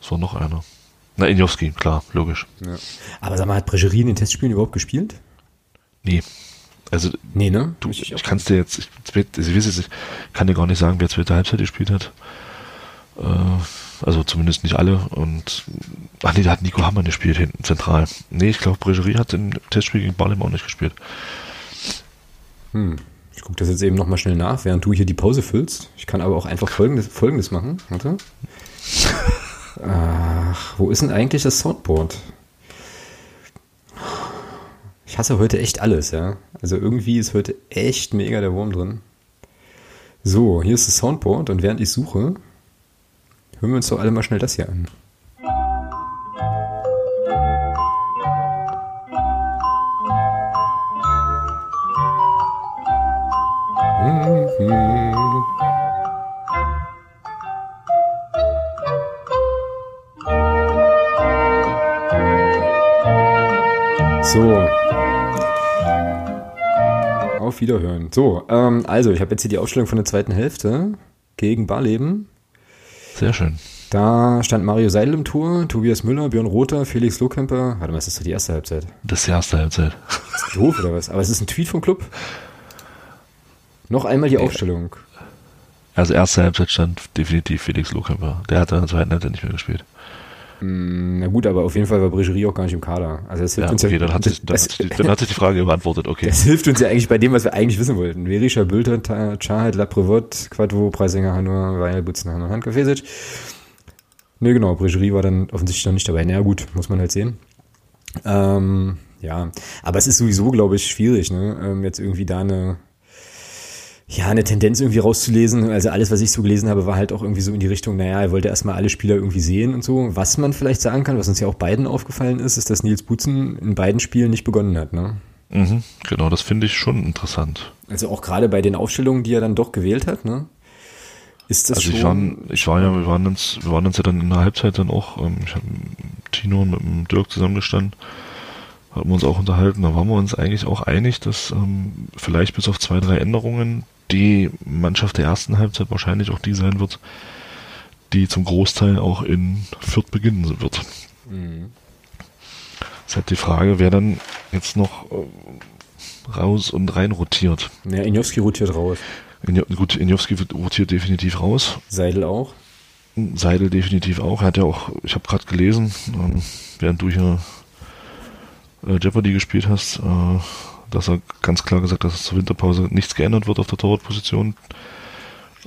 es war noch einer. Na, Injowski, klar, logisch. Ja. Aber sag mal, hat Bregerie in den Testspielen überhaupt gespielt? Nee. Also, nee, ne? Du, ich, ich kann es dir jetzt, ich, ich, weiß ich kann dir gar nicht sagen, wer zweite Halbzeit gespielt hat. Äh, also zumindest nicht alle. Und, ach nee, da hat Nico Hammer gespielt hinten zentral. Nee, ich glaube, Bregerie hat im Testspiel gegen Barlem auch nicht gespielt. Hm. Ich gucke das jetzt eben nochmal schnell nach, während du hier die Pause füllst. Ich kann aber auch einfach folgendes, folgendes machen. Warte. Ach, wo ist denn eigentlich das Soundboard? Ich hasse heute echt alles, ja. Also irgendwie ist heute echt mega der Wurm drin. So, hier ist das Soundboard und während ich suche, hören wir uns doch alle mal schnell das hier an. So, auf Wiederhören. So, ähm, also ich habe jetzt hier die Aufstellung von der zweiten Hälfte gegen Barleben. Sehr schön. Da stand Mario Seidel im Tor, Tobias Müller, Björn Rother, Felix Lohkemper. Warte mal, ist das doch die erste Halbzeit? Das ist die erste Halbzeit. Ist doof oder was? Aber es ist ein Tweet vom Club. Noch einmal die Aufstellung. Also erste Halbzeit stand definitiv Felix Lohkemper. Der hat in der zweiten Halbzeit nicht mehr gespielt. Mm, na gut, aber auf jeden Fall war Bregerie auch gar nicht im Kader. Also das hilft ja, uns okay, ja, dann, hat sich, dann, das, hat sich, dann hat sich die Frage beantwortet, okay. Das hilft uns ja eigentlich bei dem, was wir eigentlich wissen wollten. Verisha, Bülter, Chahed, Laprevot, Quadvo, Preisinger, Hanur, Weil, Butzen, Hanur, Handke, Fesic. Ne, genau, Bregerie war dann offensichtlich noch nicht dabei. Na naja, gut, muss man halt sehen. Ähm, ja, aber es ist sowieso, glaube ich, schwierig, ne? Ähm, jetzt irgendwie da eine ja, eine Tendenz irgendwie rauszulesen. Also alles, was ich so gelesen habe, war halt auch irgendwie so in die Richtung, naja, er wollte erstmal alle Spieler irgendwie sehen und so. Was man vielleicht sagen kann, was uns ja auch beiden aufgefallen ist, ist, dass Nils Butzen in beiden Spielen nicht begonnen hat, ne? Mhm, genau, das finde ich schon interessant. Also auch gerade bei den Aufstellungen, die er dann doch gewählt hat, ne? Ist das also schon? Ich war, ich war ja, wir waren uns, wir waren uns ja dann in der Halbzeit dann auch, ähm, ich habe Tino und mit dem Dirk zusammengestanden, haben wir uns auch unterhalten, da waren wir uns eigentlich auch einig, dass ähm, vielleicht bis auf zwei, drei Änderungen die Mannschaft der ersten Halbzeit wahrscheinlich auch die sein wird, die zum Großteil auch in Fürth beginnen wird. Mhm. Das ist halt die Frage, wer dann jetzt noch äh, raus und rein rotiert. Ja, Injowski rotiert raus. In, gut, Injowski rotiert definitiv raus. Seidel auch. Seidel definitiv auch. Er hat ja auch, ich habe gerade gelesen, ähm, während du hier äh, Jeopardy gespielt hast, äh, dass er ganz klar gesagt hat, dass zur Winterpause nichts geändert wird auf der Torwartposition.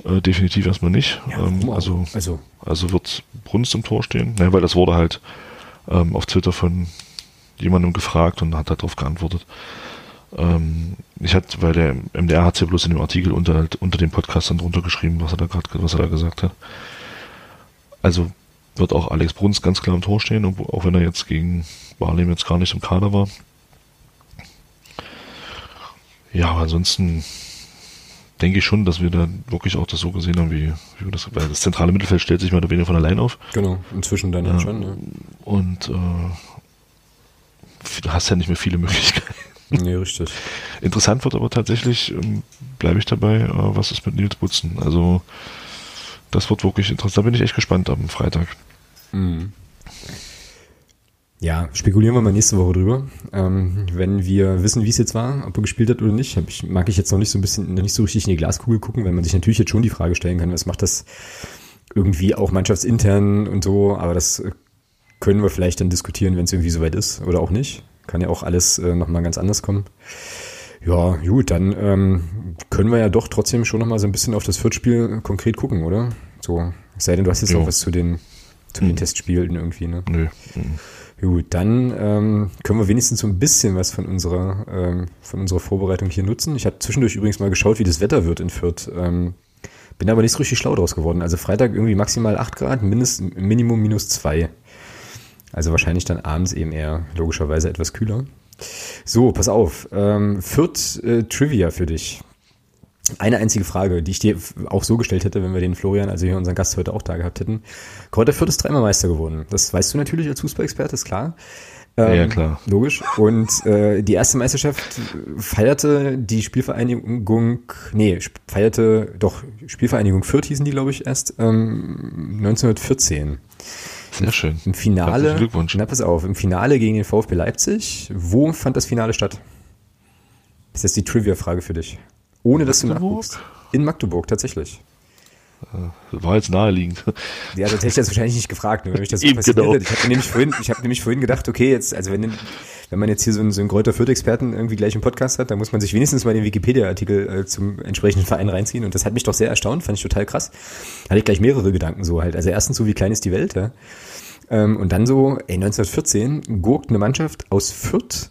Äh, definitiv erstmal nicht. Ja, ähm, also, also. also wird Brunst im Tor stehen. Naja, weil das wurde halt ähm, auf Twitter von jemandem gefragt und hat darauf geantwortet. Ähm, ich hatte, weil der MDR hat ja bloß in dem Artikel unter, unter dem Podcast dann drunter geschrieben, was er da gerade, was er da gesagt hat. Also wird auch Alex Bruns ganz klar im Tor stehen, auch wenn er jetzt gegen Barlem jetzt gar nicht im Kader war. Ja, aber ansonsten denke ich schon, dass wir da wirklich auch das so gesehen haben, wie, wie das, weil das zentrale Mittelfeld stellt sich mehr oder weniger von allein auf. Genau, inzwischen dann ja, schon. Ja. Und äh, du hast ja nicht mehr viele Möglichkeiten. Nee, richtig. Interessant wird aber tatsächlich, ähm, bleibe ich dabei, äh, was ist mit Nils Butzen? Also, das wird wirklich interessant. Da bin ich echt gespannt am Freitag. Mhm. Ja, spekulieren wir mal nächste Woche drüber. Ähm, wenn wir wissen, wie es jetzt war, ob er gespielt hat oder nicht, ich, mag ich jetzt noch nicht so ein bisschen, noch nicht so richtig in die Glaskugel gucken, weil man sich natürlich jetzt schon die Frage stellen kann, was macht das irgendwie auch mannschaftsintern und so, aber das können wir vielleicht dann diskutieren, wenn es irgendwie soweit ist oder auch nicht. Kann ja auch alles äh, nochmal ganz anders kommen. Ja, gut, dann ähm, können wir ja doch trotzdem schon nochmal so ein bisschen auf das Viertspiel konkret gucken, oder? So, es sei denn, du hast jetzt Jo. auch was zu den, zu den Hm. Testspielen irgendwie, ne? Nö. Mhm. Gut, dann ähm, können wir wenigstens so ein bisschen was von unserer, ähm, von unserer Vorbereitung hier nutzen. Ich habe zwischendurch übrigens mal geschaut, wie das Wetter wird in Fürth. Ähm, bin aber nicht so richtig schlau draus geworden. Also Freitag irgendwie maximal 8 Grad, mindest, Minimum minus 2. Also wahrscheinlich dann abends eben eher logischerweise etwas kühler. So, pass auf. Ähm, Fürth äh, Trivia für dich. Eine einzige Frage, die ich dir auch so gestellt hätte, wenn wir den Florian, also hier unseren Gast heute auch da gehabt hätten. Kräuter Fürth ist dreimal Meister geworden. Das weißt du natürlich als Fußballexperte, ist klar. Ähm, Ja, klar. Logisch. Und äh, die erste Meisterschaft feierte die Spielvereinigung, nee, feierte doch Spielvereinigung Fürth hießen die, glaube ich, erst ähm, 1914. Sehr schön. Im Finale, Herzlichen Glückwunsch. na pass auf, im Finale gegen den VfB Leipzig. Wo fand das Finale statt? Das ist jetzt die Trivia-Frage für dich. Ohne dass du nachguckst. In Magdeburg, tatsächlich. Das war jetzt naheliegend. Ja, das hätte ich jetzt wahrscheinlich nicht gefragt, ne, wenn mich das so Eben, fasziniert genau. hätte. Ich habe nämlich vorhin, ich habe nämlich vorhin gedacht, okay, jetzt, also wenn, wenn man jetzt hier so einen, so einen Kräuter Fürth-Experten irgendwie gleich im Podcast hat, dann muss man sich wenigstens mal den Wikipedia-Artikel äh, zum entsprechenden Verein reinziehen. Und das hat mich doch sehr erstaunt, fand ich total krass. Hatte ich gleich mehrere Gedanken so halt. Also erstens so, wie klein ist die Welt, ja? Ähm, und dann so, ey, 1914 gurkt eine Mannschaft aus Fürth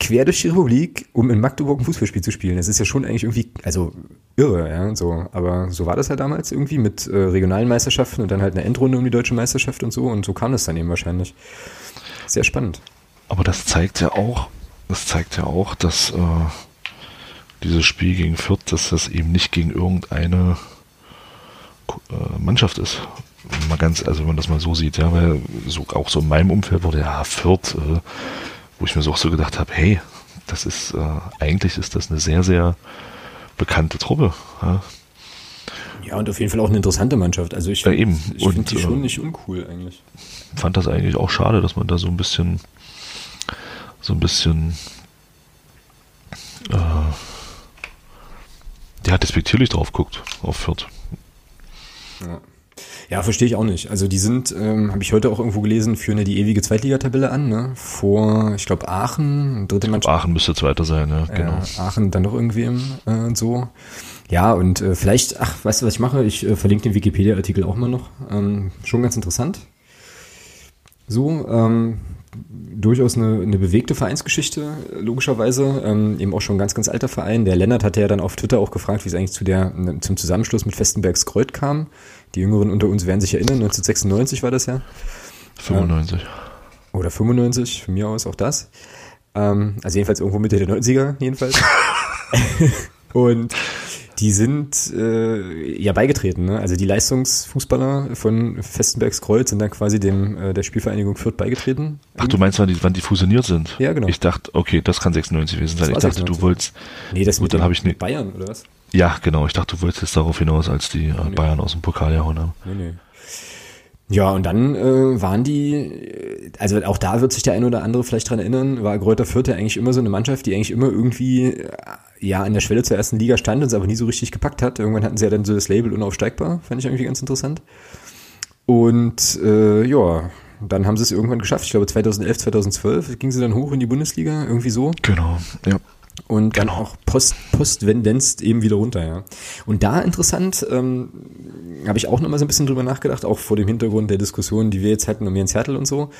quer durch die Republik, um in Magdeburg ein Fußballspiel zu spielen. Das ist ja schon eigentlich irgendwie, also irre, ja, so. Aber so war das halt damals irgendwie mit äh, regionalen Meisterschaften und dann halt eine Endrunde um die deutsche Meisterschaft und so. Und so kam es dann eben wahrscheinlich. Sehr spannend. Aber das zeigt ja auch, das zeigt ja auch, dass äh, dieses Spiel gegen Fürth, dass das eben nicht gegen irgendeine äh, Mannschaft ist. Mal ganz, also wenn man das mal so sieht, ja, weil so auch so in meinem Umfeld wurde ja Fürth, äh, wo ich mir so auch so gedacht habe, hey, das ist äh, eigentlich ist das eine sehr, sehr bekannte Truppe. Ja. Ja, und auf jeden Fall auch eine interessante Mannschaft. Also ich, Ja, eben. ich finde die schon äh, nicht uncool eigentlich. fand das eigentlich auch schade, dass man da so ein bisschen, so ein bisschen, äh, ja, despektierlich drauf guckt, auf Fürth. Ja. Ja, verstehe ich auch nicht. Also die sind, ähm, habe ich heute auch irgendwo gelesen, führen ja die ewige Zweitligatabelle an, ne? Vor, ich glaube, Aachen, dritte Mannschaft. Aachen müsste Zweiter sein, ja, genau. Ja, Aachen dann doch irgendwie im, äh, so. Ja, und äh, vielleicht, ach, weißt du, was ich mache? Ich äh, verlinke den Wikipedia-Artikel auch mal noch. Ähm, schon ganz interessant. So, ähm, durchaus eine, eine bewegte Vereinsgeschichte, äh, logischerweise. Ähm, eben auch schon ein ganz, ganz alter Verein. Der Lennart hatte ja dann auf Twitter auch gefragt, wie es eigentlich zu der, zum Zusammenschluss mit Festenbergs Kreuth kam. Die Jüngeren unter uns werden sich erinnern, 1996 war das ja. 95. Oder 95, von mir aus auch das. Ähm, also jedenfalls irgendwo Mitte der 90er, jedenfalls. Und die sind äh, ja beigetreten, ne? Also die Leistungsfußballer von Festenbergs Kreuz sind dann quasi dem äh, der Spielvereinigung Fürth beigetreten. Ach, du meinst, wann die, wann die fusioniert sind? Ja, genau. Ich dachte, okay, das kann 96 gewesen sein. Ich dachte, 96. du wolltest, Nee, das Gut, dann ich ne- Bayern, oder was? Ja, genau, ich dachte, du wolltest jetzt darauf hinaus, als die äh, Bayern aus dem Pokal gehauen haben. Nee, nee. Ja, und dann äh, waren die, äh, also auch da wird sich der ein oder andere vielleicht dran erinnern, war Greuther Fürth ja eigentlich immer so eine Mannschaft, die eigentlich immer irgendwie äh, ja an der Schwelle zur ersten Liga stand und es aber nie so richtig gepackt hat. Irgendwann hatten sie ja dann so das Label unaufsteigbar, fand ich irgendwie ganz interessant. Und äh, ja, dann haben sie es irgendwann geschafft. Ich glaube 2011, 2012 ging sie dann hoch in die Bundesliga, irgendwie so Genau, ja. Und dann Genau. auch post, postwendenzt eben wieder runter, ja. Und da interessant, ähm, habe ich auch nochmal so ein bisschen drüber nachgedacht, auch vor dem Hintergrund der Diskussion, die wir jetzt hatten um Jens Hertel und so.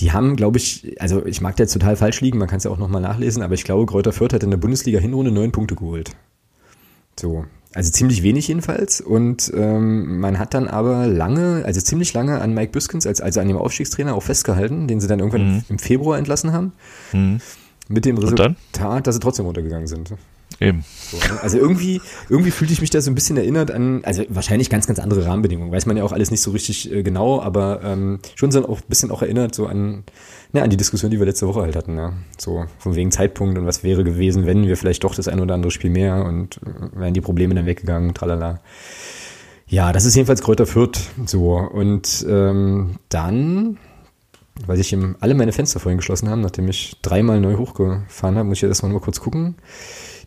Die haben, glaube ich, also ich mag da jetzt total falsch liegen, man kann es ja auch nochmal nachlesen, aber ich glaube, Kräuter Fürth hat in der Bundesliga-Hinrunde neun Punkte geholt. So. Also ziemlich wenig jedenfalls. Und ähm, man hat dann aber lange, also ziemlich lange an Mike Büskens, als, also an dem Aufstiegstrainer, auch festgehalten, den sie dann irgendwann Mhm. im Februar entlassen haben. Mhm. Mit dem? Resultat, dass sie trotzdem runtergegangen sind. Eben. So, ne? Also irgendwie, irgendwie fühlte ich mich da so ein bisschen erinnert an, also wahrscheinlich ganz, ganz andere Rahmenbedingungen. Weiß man ja auch alles nicht so richtig äh, genau, aber ähm, schon so auch ein bisschen auch erinnert so an, ne, an die Diskussion, die wir letzte Woche halt hatten. Ja? So von wegen Zeitpunkt und was wäre gewesen, wenn wir vielleicht doch das ein oder andere Spiel mehr und äh, wären die Probleme dann weggegangen, tralala. Ja, das ist jedenfalls Kräuter Fürth. So, und ähm, dann weil sich eben alle meine Fenster vorhin geschlossen haben, nachdem ich dreimal neu hochgefahren habe, muss ich jetzt erstmal mal kurz gucken.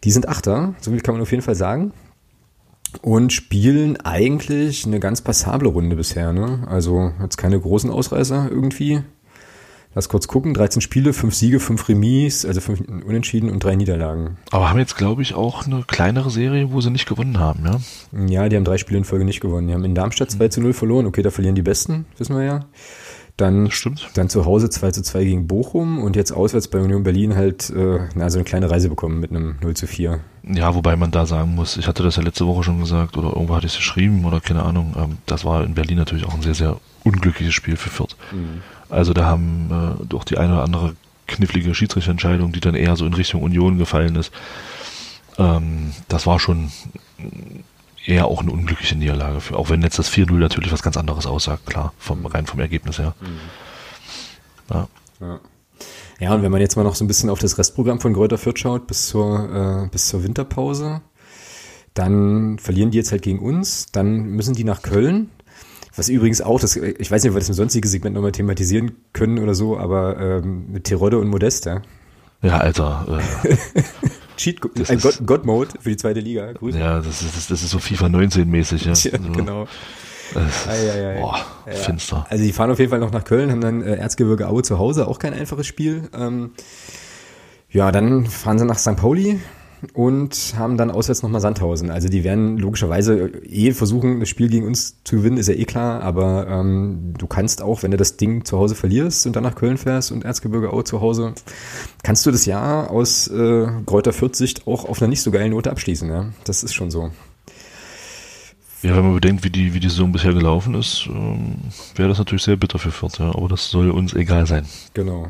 Die sind Achter, so viel kann man auf jeden Fall sagen. Und spielen eigentlich eine ganz passable Runde bisher, ne? Also jetzt keine großen Ausreißer irgendwie. Lass kurz gucken, 13 Spiele, 5 Siege, 5 Remis, also 5 Unentschieden und 3 Niederlagen. Aber haben jetzt, glaube ich, auch eine kleinere Serie, wo sie nicht gewonnen haben, ja? Ja, die haben drei Spiele in Folge nicht gewonnen. Die haben in Darmstadt 2 zu 0 verloren. Okay, da verlieren die Besten, wissen wir ja. Dann, Stimmt. dann zu Hause 2 zu 2 gegen Bochum und jetzt auswärts bei Union Berlin halt äh, na, so eine kleine Reise bekommen mit einem 0 zu 4. Ja, wobei man da sagen muss, ich hatte das ja letzte Woche schon gesagt oder irgendwo hatte ich es geschrieben oder keine Ahnung, ähm, das war in Berlin natürlich auch ein sehr, sehr unglückliches Spiel für Fürth. Also da haben äh, doch die eine oder andere knifflige Schiedsrichterentscheidung, die dann eher so in Richtung Union gefallen ist, ähm, das war schon eher auch eine unglückliche Niederlage für, auch wenn jetzt das 4-0 natürlich was ganz anderes aussagt, klar, vom, rein vom Ergebnis her. Ja. Ja. ja, und wenn man jetzt mal noch so ein bisschen auf das Restprogramm von Kräuter Fürth schaut, bis zur, äh, bis zur Winterpause, dann verlieren die jetzt halt gegen uns, dann müssen die nach Köln. Was übrigens auch, das, ich weiß nicht, ob wir das im sonstigen Segment nochmal thematisieren können oder so, aber ähm, mit Terodde und Modest, ja. Ja, Alter, äh, Cheat, ist- God, God Mode für die zweite Liga. Grüße. ja, das ist, das ist so FIFA 19 mäßig, ja. Ja, genau. Äh, Ei, ei, ei. boah, Ja. finster. Also die fahren auf jeden Fall noch nach Köln, haben dann äh, Erzgebirge Aue zu Hause, auch kein einfaches Spiel. Ähm, ja, dann fahren sie nach St. Pauli und haben dann auswärts nochmal Sandhausen. Also die werden logischerweise eh versuchen, das Spiel gegen uns zu gewinnen, ist ja eh klar, aber ähm, du kannst auch, wenn du das Ding zu Hause verlierst und dann nach Köln fährst und Erzgebirge Aue zu Hause, kannst du das Jahr aus äh, Kräuter Fürth auch auf einer nicht so geilen Note abschließen. Ja? Das ist schon so. Ja, wenn man bedenkt, wie die, wie die Saison bisher gelaufen ist, ähm, wäre das natürlich sehr bitter für Fürth, ja. Aber das soll uns egal sein. Genau.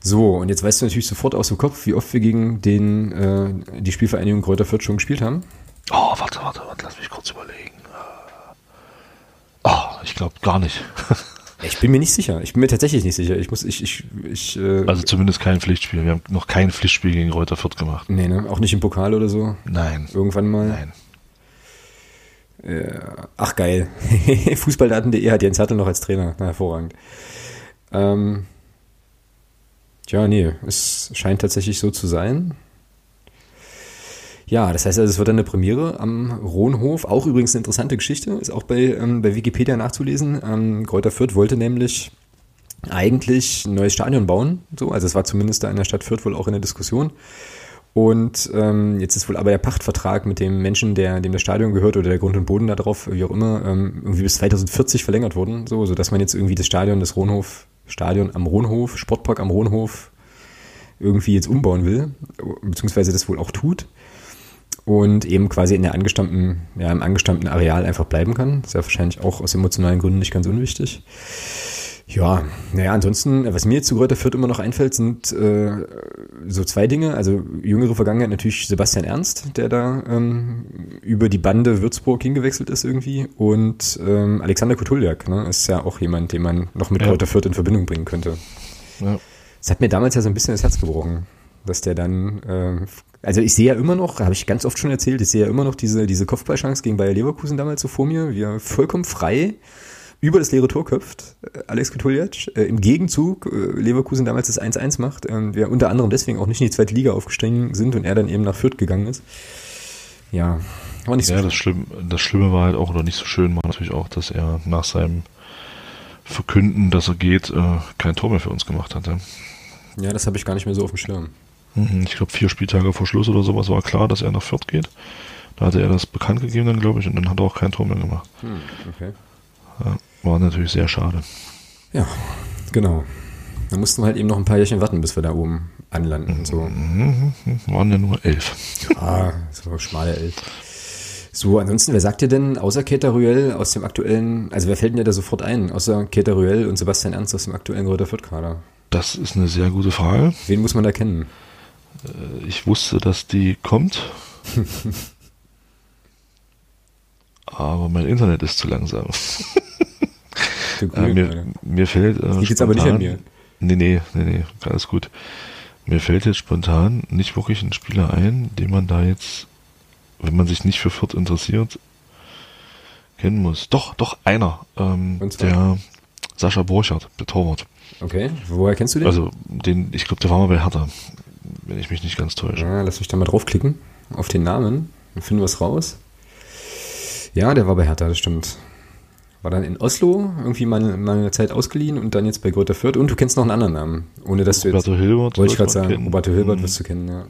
So, und jetzt weißt du natürlich sofort aus dem Kopf, wie oft wir gegen den, äh, die Spielvereinigung Kräuter Fürth schon gespielt haben. Oh, warte, warte, warte, lass mich kurz überlegen. Ah, ich glaube gar nicht. Ich bin mir nicht sicher. Ich bin mir tatsächlich nicht sicher. Ich muss, ich, ich, ich, äh, Also zumindest kein Pflichtspiel. Wir haben noch kein Pflichtspiel gegen Reuter Fürth gemacht. nee, ne, auch nicht im Pokal oder so. Nein. Irgendwann mal. Nein. Ach geil. Fußballdaten.de hat Jens Hertel noch als Trainer. Na, hervorragend. Ähm, ja, nee, es scheint tatsächlich so zu sein. Ja, das heißt also, es wird dann eine Premiere am Rohnhof. Auch übrigens eine interessante Geschichte, ist auch bei, ähm, bei Wikipedia nachzulesen. Ähm, Kräuter Fürth wollte nämlich eigentlich ein neues Stadion bauen. So, also es war zumindest da in der Stadt Fürth wohl auch in der Diskussion. Und ähm, jetzt ist wohl aber der Pachtvertrag mit dem Menschen, der dem das Stadion gehört oder der Grund und Boden da drauf, wie auch immer, ähm, irgendwie bis 2040 verlängert worden, so, so dass man jetzt irgendwie das Stadion, das Rohnhof, Stadion am Rohnhof, Sportpark am Rohnhof irgendwie jetzt umbauen will, beziehungsweise das wohl auch tut und eben quasi in der angestammten, ja, im angestammten Areal einfach bleiben kann. Ist ja wahrscheinlich auch aus emotionalen Gründen nicht ganz unwichtig. Ja, naja, ansonsten, was mir jetzt zu Kräuter Fürth immer noch einfällt, sind äh, so zwei Dinge. Also jüngere Vergangenheit natürlich Sebastian Ernst, der da ähm, über die Bande Würzburg hingewechselt ist irgendwie. Und ähm, Alexander Kutuljak, ne, ist ja auch jemand, den man noch mit Ja. Kräuter Fürth in Verbindung bringen könnte. Ja. Das hat mir damals ja so ein bisschen das Herz gebrochen, dass der dann, äh, also ich sehe ja immer noch, habe ich ganz oft schon erzählt, ich sehe ja immer noch diese, diese Kopfballchance gegen Bayer Leverkusen damals so vor mir, wie er vollkommen frei über das leere Tor köpft, äh, Alex Kutuljac, äh, im Gegenzug äh, Leverkusen damals das 1-1 macht, ähm, wir unter anderem deswegen auch nicht in die zweite Liga aufgestiegen sind und er dann eben nach Fürth gegangen ist. Ja, war nicht so Ja, das, Schlimm, das Schlimme war halt auch, oder nicht so schön war natürlich auch, dass er nach seinem Verkünden, dass er geht, äh, kein Tor mehr für uns gemacht hatte. Ja, das habe ich gar nicht mehr so auf dem Schirm. Mhm, Ich glaube, vier Spieltage vor Schluss oder sowas war klar, dass er nach Fürth geht. Da hatte er das bekannt gegeben, dann glaube ich, und dann hat er auch kein Tor mehr gemacht. Hm, okay. Ja, war natürlich sehr schade. Ja, genau. Da mussten wir halt eben noch ein paar Jährchen warten, bis wir da oben anlanden so. Mhm, waren ja nur elf. Ah, so schmale Elf. So, ansonsten, wer sagt dir denn außer Keter Ruel aus dem aktuellen, also wer fällt dir da sofort ein, außer Keter Ruel und Sebastian Ernst aus dem aktuellen Reuter Fürth-Kader? Das ist eine sehr gute Frage. Wen muss man da kennen? Ich wusste, dass die kommt. aber mein Internet ist zu langsam. Du Äh, mir, mir fällt. Äh, liegt jetzt aber nicht an mir. Nee, nee, nee, nee, alles gut. Mir fällt jetzt spontan nicht wirklich ein Spieler ein, den man da jetzt, wenn man sich nicht für Fürth interessiert, kennen muss. Doch, doch, einer. Ähm, der Sascha Borchardt, der Torwart. Okay, woher kennst du den? Also, den, ich glaube, der war mal bei Hertha, wenn ich mich nicht ganz täusche. Ja, lass mich da mal draufklicken, auf den Namen, dann finden wir es raus. Ja, der war bei Hertha, das stimmt. War dann in Oslo irgendwie mal, eine Zeit ausgeliehen und dann jetzt bei Greuther Fürth. Und du kennst noch einen anderen Namen. Ohne dass Roberto du jetzt. Hilbert. Wollte ich gerade sagen, kennen. Roberto Hilbert Mhm. wirst du kennen, ja.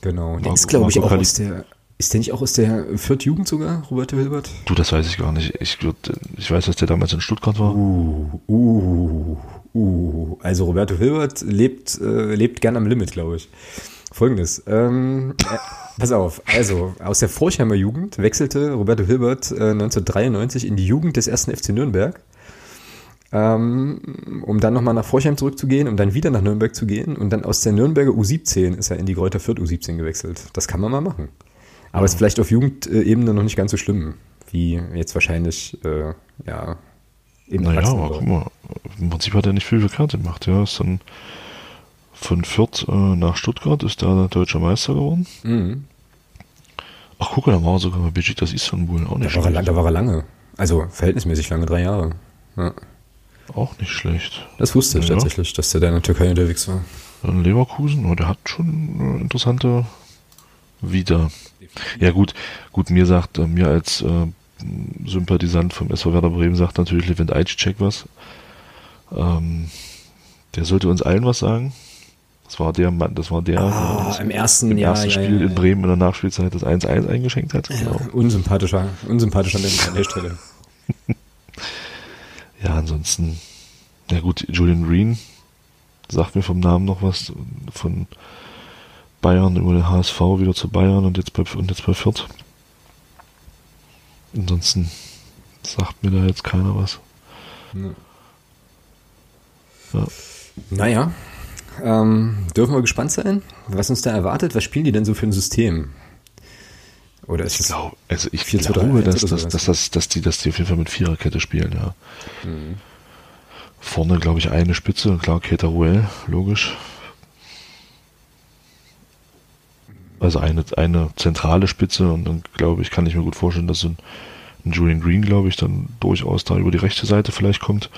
Genau. Der ist, glaube ich, auch aus der. Ist der nicht auch aus der Fürth-Jugend sogar, Roberto Hilbert? Du, das weiß ich gar nicht. Ich, ich weiß, dass der damals in Stuttgart war. Uh, uh, uh. Also Roberto Hilbert lebt, äh, lebt gern am Limit, glaube ich. Folgendes. Ähm, äh, pass auf. Also, aus der Forchheimer Jugend wechselte Roberto Hilbert äh, 1993 in die Jugend des ersten FC Nürnberg. Ähm, um dann nochmal nach Forchheim zurückzugehen, um dann wieder nach Nürnberg zu gehen. Und dann aus der Nürnberger U17 ist er in die Greuther Fürth U17 gewechselt. Das kann man mal machen. Aber ist vielleicht auf Jugendebene noch nicht ganz so schlimm, wie jetzt wahrscheinlich, äh, ja, im Naja, aber guck mal, im Prinzip hat er nicht viel verkehrt gemacht. Ja, ist dann von Fürth äh, nach Stuttgart, ist da deutscher Meister geworden. Mhm. Ach, guck mal, da war sogar bei Besiktas Istanbul. Auch Da nicht war, er, schlecht. da war er lange. Also verhältnismäßig lange, drei Jahre. Ja. Auch nicht schlecht. Das wusste ich Ja. tatsächlich, dass der da in der Türkei unterwegs war. Dann Leverkusen, oh, der hat schon äh, interessante Wieder. Ja gut, gut, mir sagt, äh, mir als äh, Sympathisant vom SV Werder Bremen sagt natürlich Levent Ajcek was. Ähm, der sollte uns allen was sagen. Das war der Mann, das war der, Ah, der im ersten, im ja, ersten ja, Spiel ja, in. Bremen in der Nachspielzeit das 1-1 eingeschenkt hat. Genau. Unsympathischer, unsympathischer Mensch an der Stelle. Ja, ansonsten, ja gut, Julian Green sagt mir vom Namen noch was von Bayern über den HSV wieder zu Bayern und jetzt bei, und jetzt bei Fürth. Ansonsten sagt mir da jetzt keiner was. Ja. Naja, ähm, dürfen wir gespannt sein, was uns da erwartet? Was spielen die denn so für ein System? Oder ist Ich es glaube, also ich 4 zu 3 glaube, 1 dass, oder dass, sowas? dass, dass, dass, die, dass die auf jeden Fall mit Viererkette spielen, ja. Mhm. Vorne, glaube ich, eine Spitze, klar, Keita Ruel, logisch. Also eine, eine zentrale Spitze und dann glaube ich, kann ich mir gut vorstellen, dass ein, ein Julian Green, glaube ich, dann durchaus da über die rechte Seite vielleicht kommt.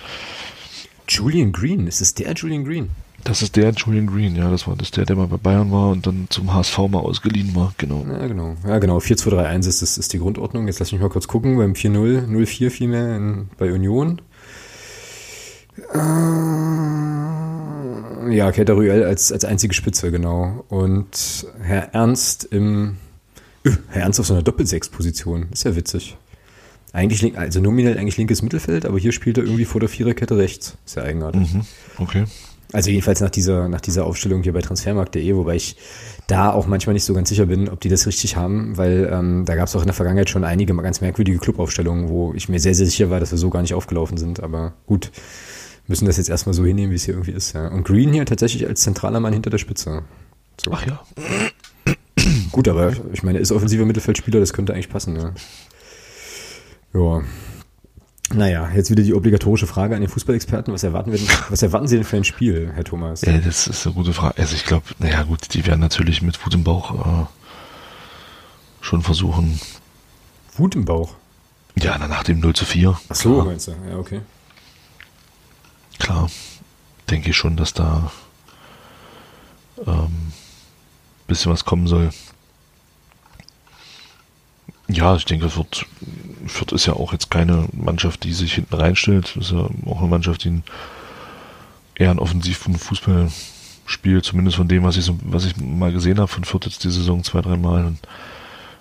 Julian Green? Ist es der Julian Green? Das ist der Julian Green, ja, das war das der, der mal bei Bayern war und dann zum HSV mal ausgeliehen war, genau. Ja, genau. Ja, genau. 4-2-3-1 ist, ist, ist die Grundordnung. Jetzt lass mich mal kurz gucken. Beim 4-0, 0-4 vielmehr in, bei Union. Äh, ja, Keita Ruel als, als einzige Spitze, genau. Und Herr Ernst im. Öh, Herr Ernst auf so einer Doppelsechs-Position. Ist ja witzig. Eigentlich, also nominell eigentlich linkes Mittelfeld, aber hier spielt er irgendwie vor der Viererkette rechts. Ist ja eigenartig. Mhm, okay. Also jedenfalls nach dieser, nach dieser Aufstellung hier bei transfermarkt.de, wobei ich da auch manchmal nicht so ganz sicher bin, ob die das richtig haben, weil ähm, da gab es auch in der Vergangenheit schon einige mal ganz merkwürdige Clubaufstellungen, wo ich mir sehr, sehr sicher war, dass wir so gar nicht aufgelaufen sind. Aber gut, müssen das jetzt erstmal so hinnehmen, wie es hier irgendwie ist. Ja. Und Green hier tatsächlich als zentraler Mann hinter der Spitze. So. Ach ja. Gut, aber ich meine, er ist offensiver Mittelfeldspieler, das könnte eigentlich passen, ja. Ja. Naja, jetzt wieder die obligatorische Frage an den Fußballexperten. Was erwarten, wir denn, was erwarten Sie denn für ein Spiel, Herr Thomas? Ja, das ist eine gute Frage. Also ich glaube, naja gut, die werden natürlich mit Wut im Bauch äh, schon versuchen. Wut im Bauch. Ja, na, nach dem 0 zu 4. Ach so, klar, meinst du? Ja, okay. klar. Denke ich schon, dass da ähm, bisschen was kommen soll. Ja, ich denke, Fürth, Fürth ist ja auch jetzt keine Mannschaft, die sich hinten reinstellt. Ist ja auch eine Mannschaft, die eher einen offensiven Fußball spielt, zumindest von dem, was ich, so, was ich mal gesehen habe von Fürth jetzt die Saison zwei, drei Mal. Und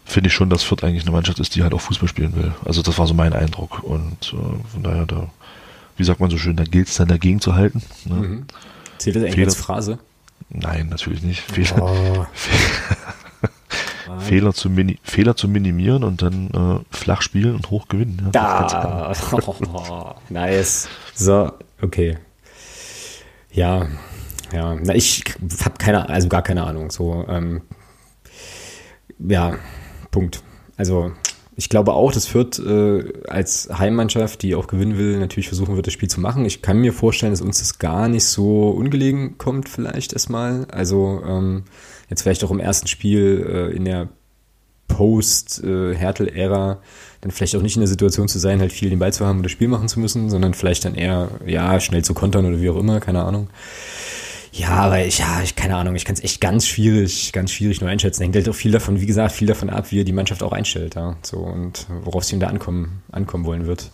finde ich schon, dass Fürth eigentlich eine Mannschaft ist, die halt auch Fußball spielen will. Also das war so mein Eindruck. Und äh, von daher, da, wie sagt man so schön, da gilt es dann dagegen zu halten. Ne? Mhm. Zählt das eigentlich Fehler. als Phrase? Nein, natürlich nicht. Fehler, Oh. Fehler, zu mini Fehler zu minimieren und dann äh, flach spielen und hoch gewinnen. Ja. Da. Oh, nice. So, okay. Ja, ja. Na, ich habe keine, also gar keine Ahnung. So, ähm, ja, Punkt. Also ich glaube auch, dass Fürth äh, als Heimmannschaft, die auch gewinnen will, natürlich versuchen wird, das Spiel zu machen. Ich kann mir vorstellen, dass uns das gar nicht so ungelegen kommt, vielleicht erstmal. Also ähm, jetzt vielleicht auch im ersten Spiel äh, in der Post-Hertel-Ära dann vielleicht auch nicht in der Situation zu sein, halt viel den Ball zu haben und das Spiel machen zu müssen, sondern vielleicht dann eher, ja, schnell zu kontern oder wie auch immer, keine Ahnung. Ja, aber ich, ja, ich, keine Ahnung, ich kann es echt ganz schwierig, ganz schwierig nur einschätzen. Hängt halt auch viel davon, wie gesagt, viel davon ab, wie er die Mannschaft auch einstellt, ja. So, und worauf es ihm da ankommen, ankommen wollen wird.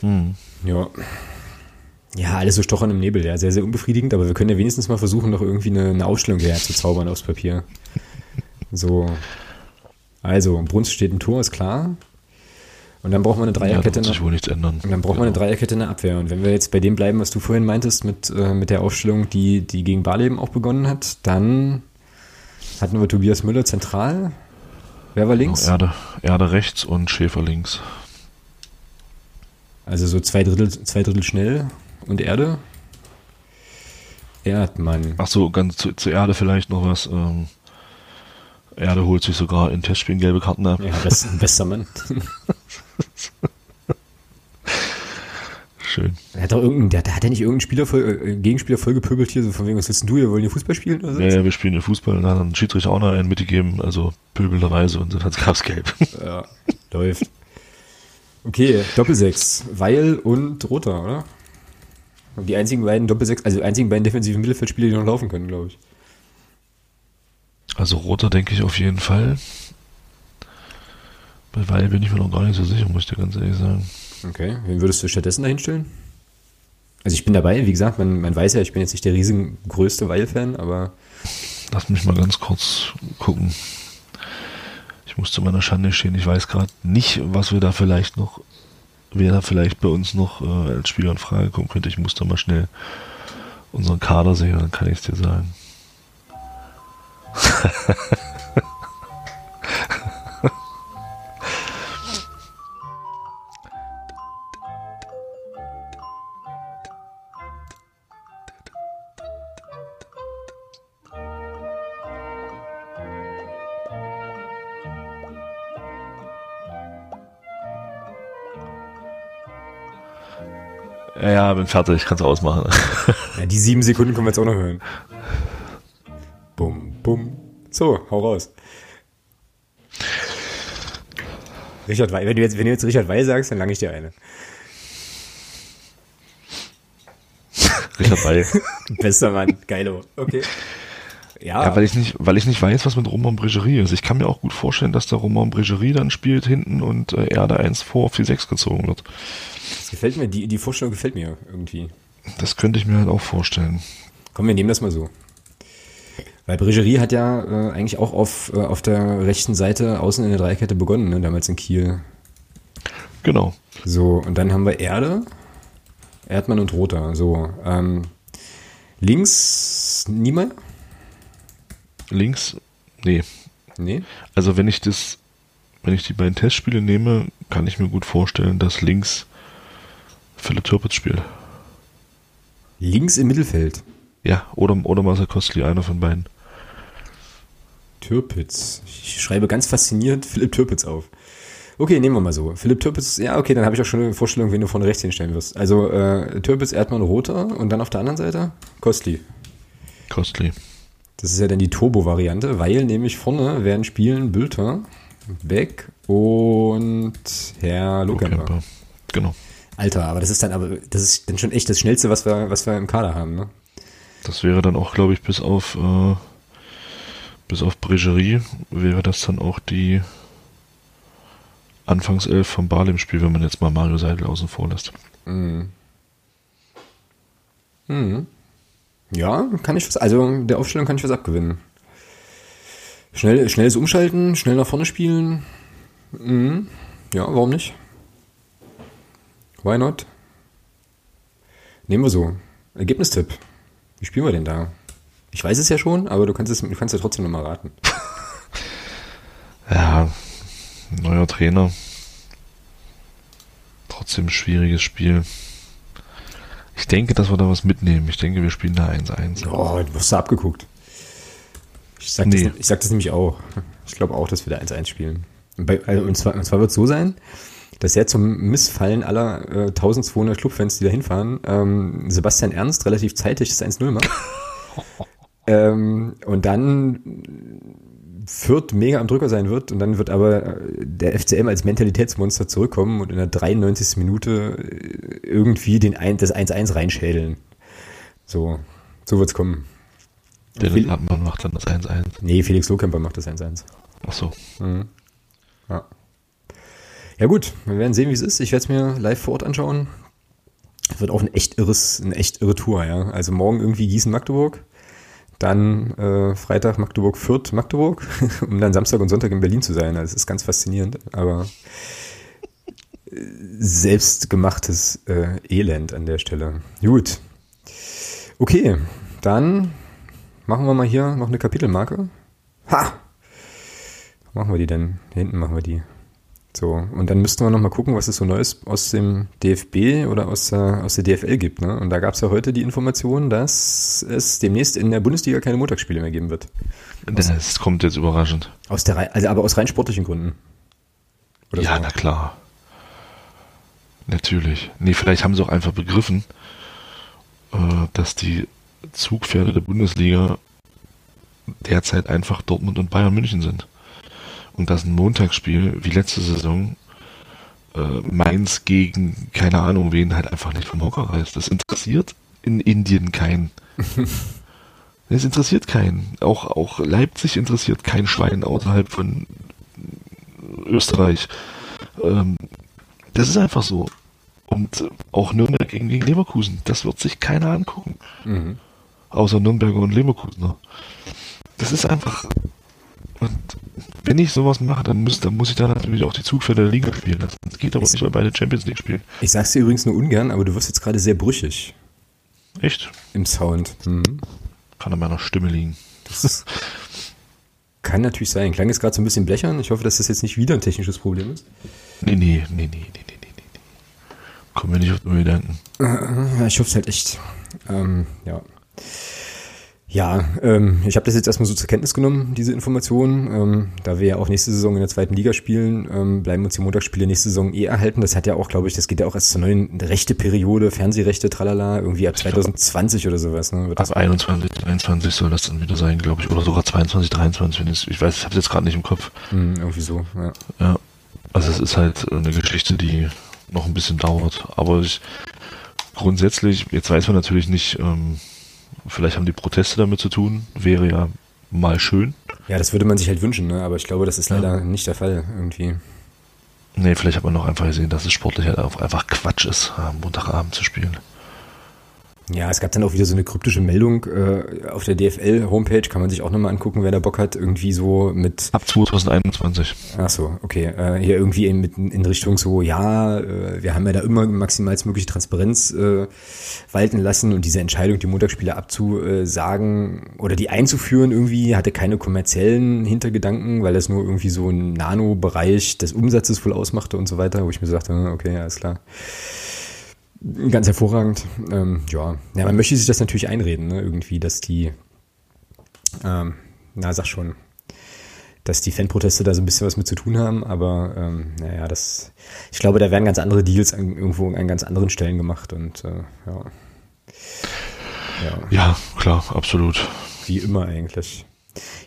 Hm. Ja. Ja, alles so stochern im Nebel, ja, sehr, sehr unbefriedigend, aber wir können ja wenigstens mal versuchen, noch irgendwie eine, eine Aufstellung herzuzaubern aufs Papier. So. Also, Bruns steht im Tor, ist klar. Und dann braucht man eine Dreierkette. Ja, sich wohl nichts ändern. Und dann braucht man eine genau. Dreierkette in der Abwehr. Und wenn wir jetzt bei dem bleiben, was du vorhin meintest, mit, äh, mit der Aufstellung, die, die gegen Barleben auch begonnen hat, dann hatten wir Tobias Müller zentral. Wer war links? Genau, Erde, Erde rechts und Schäfer links. Also so zwei Drittel, zwei Drittel schnell und Erde. Erdmann. Ach so, ganz zu, zu Erde vielleicht noch was. Ähm, Erde holt sich sogar in Testspielen gelbe Karten ab. Ja, best, bester Mann. Schön. Er hat doch irgendein, der, der hat ja nicht irgendeinen Spieler voll, äh, Gegenspieler vollgepöbelt hier, so von wegen, was willst du, wir wollen hier Fußball spielen? Oder so? Ja, ja, wir spielen hier Fußball und dann hat ein Schiedsrichter auch noch einen mitgegeben, also pöbelnderweise und dann gab's gelb. Ja, läuft. Okay, Doppelsechs. Weil und Roter, oder? Die einzigen beiden Doppelsechs, also die einzigen beiden defensiven Mittelfeldspieler, die noch laufen können, glaube ich. Also Roter denke ich auf jeden Fall. Bei Weil bin ich mir noch gar nicht so sicher, muss ich dir ganz ehrlich sagen. Okay, wen würdest du stattdessen dahinstellen? Also ich bin dabei, wie gesagt, man, man weiß ja, ich bin jetzt nicht der riesengrößte Weil-Fan, aber... Lass mich mal ganz kurz gucken. Ich muss zu meiner Schande stehen, ich weiß gerade nicht, was wir da vielleicht noch, wer da vielleicht bei uns noch äh, als Spieler in Frage kommen könnte. Ich muss da mal schnell unseren Kader sehen, dann kann ich es dir sagen. Ja, bin fertig, kannst ausmachen. Ja, die sieben Sekunden können wir jetzt auch noch hören. So, hau raus. Richard Weil, wenn du jetzt, wenn du jetzt Richard Weil sagst, dann lange ich dir eine. Richard Weil. Bester Mann, geilo. Okay. Ja. ja, weil ich nicht, weil ich nicht weiß, was mit Roman Bregerie ist. Ich kann mir auch gut vorstellen, dass der Roman Bregerie dann spielt hinten und äh, Erde 1 vor auf die 6 gezogen wird. Das gefällt mir, die, die Vorstellung gefällt mir irgendwie. Das könnte ich mir halt auch vorstellen. Komm, wir nehmen das mal so. Weil Bregerie hat ja äh, eigentlich auch auf, äh, auf der rechten Seite außen in der Dreikette begonnen, ne, damals in Kiel. Genau. So, und dann haben wir Erde, Erdmann und Roter. So, ähm, links Niemeyer? Links? Nee. Nee? Also wenn ich das, wenn ich die beiden Testspiele nehme, kann ich mir gut vorstellen, dass links Philipp Türpitz spielt. Links im Mittelfeld? Ja, oder, oder Marcel Kostli, einer von beiden. Türpitz. Ich schreibe ganz fasziniert Philipp Türpitz auf. Okay, nehmen wir mal so. Philipp Türpitz, ja, okay, dann habe ich auch schon eine Vorstellung, wen du vorne rechts hinstellen wirst. Also äh, Türpitz, Erdmann, Roter und dann auf der anderen Seite Kostli. Kostli. Das ist ja dann die Turbo-Variante, weil nämlich vorne werden spielen Bülter, Beck und Herr Lohkemper. Genau. Alter, aber das ist dann aber das ist dann schon echt das Schnellste, was wir, was wir im Kader haben, ne? Das wäre dann auch, glaube ich, bis auf äh, bis auf Bregerie wäre das dann auch die Anfangself vom im Spiel, wenn man jetzt mal Mario Seidel außen vor lässt. Mhm. Mhm. Ja, kann ich was, also der Aufstellung kann ich was abgewinnen. Schnell, schnelles Umschalten, schnell nach vorne spielen. Mhm. Ja, warum nicht? Why not? Nehmen wir so. Ergebnistipp. Wie spielen wir denn da? Ich weiß es ja schon, aber du kannst es, du kannst ja trotzdem nochmal raten. Ja, neuer Trainer. Trotzdem schwieriges Spiel. Ich denke, dass wir da was mitnehmen. Ich denke, wir spielen da 1-1. Oh, du hast da abgeguckt. Ich sag, nee. das, ich sag das nämlich auch. Ich glaube auch, dass wir da 1-1 spielen. Und, bei, also, und zwar, und zwar wird es so sein, dass ja zum Missfallen aller äh, 1200 Clubfans, die da hinfahren, ähm, Sebastian Ernst relativ zeitig das 1-0 macht. ähm, und dann Fürth mega am Drücker sein wird und dann wird aber äh, der FCM als Mentalitätsmonster zurückkommen und in der 93. Minute äh, irgendwie den ein, das 1-1 reinschädeln. So. So wird's kommen. Fel- Hartmann macht dann das 1-1. Nee, Felix Lohkämper macht das 1-1. Ach so. Mhm. Ja. Ja gut, wir werden sehen, wie es ist. Ich werde es mir live vor Ort anschauen. Es wird auch ein echt irres, eine echt irre Tour, ja. Also morgen irgendwie Gießen-Magdeburg, dann äh, Freitag Magdeburg-Fürth, Magdeburg, um dann Samstag und Sonntag in Berlin zu sein. Also, Das ist ganz faszinierend, aber äh, selbstgemachtes äh, Elend an der Stelle. Gut. Okay, dann machen wir mal hier noch eine Kapitelmarke. Ha! Machen wir die denn? Hinten machen wir die. So, und dann müssten wir noch mal gucken, was es so Neues aus dem DFB oder aus der, aus der DFL gibt. Ne? Und da gab es ja heute die Information, dass es demnächst in der Bundesliga keine Montagsspiele mehr geben wird. Das kommt jetzt überraschend. Aus der also aber aus rein sportlichen Gründen. Oder ja, so. na klar. Natürlich. Nee, vielleicht haben sie auch einfach begriffen, äh, dass die Zugpferde der Bundesliga derzeit einfach Dortmund und Bayern München sind. Und dass ein Montagsspiel wie letzte Saison äh, Mainz gegen keine Ahnung wen halt einfach nicht vom Hocker reißt. Das interessiert in Indien keinen. Es interessiert keinen. Auch, auch Leipzig interessiert kein Schwein außerhalb von Österreich. Ähm, das ist einfach so. Und auch Nürnberg gegen, gegen Leverkusen, das wird sich keiner angucken. Mhm. Außer Nürnberger und Leverkusener. Das ist einfach. Und wenn ich sowas mache, dann muss, dann muss ich da natürlich auch die Zugpferde der Liga spielen lassen. Das geht aber Ist- nicht, weil beide Champions League spielen. Ich sag's dir übrigens nur ungern, aber du wirst jetzt gerade sehr brüchig Echt? im Sound. Mhm. Kann an meiner Stimme liegen. Das kann natürlich sein. Klang jetzt gerade so ein bisschen blechern. Ich hoffe, dass das jetzt nicht wieder ein technisches Problem ist. Nee, nee, nee, nee, nee, nee, nee, nee. Kommen wir nicht auf neue Gedanken. Ich hoffe es halt echt. Ähm, ja. Ja, ähm, ich habe das jetzt erstmal so zur Kenntnis genommen, diese Informationen. Ähm, da wir ja auch nächste Saison in der zweiten Liga spielen, ähm, bleiben uns die Montagsspiele nächste Saison eh erhalten. Das hat ja auch, glaube ich, das geht ja auch erst zur neuen rechte Periode, Fernsehrechte, tralala, irgendwie ab 2020 oder sowas. Ne, Ab 21, 23 soll das dann wieder sein, glaube ich. Oder sogar 22, 23, wenn es, ich weiß, ich habe jetzt gerade nicht im Kopf. Hm, irgendwie so, ja. Ja. Also es ist halt eine Geschichte, die noch ein bisschen dauert. Aber ich, grundsätzlich, jetzt weiß man natürlich nicht, ähm, vielleicht haben die Proteste damit zu tun. Wäre ja mal schön. Ja, das würde man sich halt wünschen, ne? aber ich glaube, das ist Ja. leider nicht der Fall irgendwie. Nee, vielleicht hat man noch einfach gesehen, dass es sportlich halt auch einfach Quatsch ist, am Montagabend zu spielen. Ja, es gab dann auch wieder so eine kryptische Meldung äh, auf der DFL-Homepage, kann man sich auch nochmal angucken, wer da Bock hat, irgendwie so mit Ab 2021. Ach so, okay. Äh, hier irgendwie in, mit, in Richtung so, ja, äh, wir haben ja da immer maximalstmögliche Transparenz äh, walten lassen und diese Entscheidung, die Montagsspiele abzusagen oder die einzuführen, irgendwie hatte keine kommerziellen Hintergedanken, weil das nur irgendwie so ein Nano-Bereich des Umsatzes wohl ausmachte und so weiter, wo ich mir sagte, hm, okay, alles klar. Ganz hervorragend. Ähm, ja. ja, man möchte sich das natürlich einreden, ne? irgendwie, dass die, ähm, na, sag schon, dass die Fanproteste da so ein bisschen was mit zu tun haben, aber ähm, naja, das, ich glaube, da werden ganz andere Deals an, irgendwo an ganz anderen Stellen gemacht und äh, ja. ja, Ja, klar, absolut. wie immer eigentlich.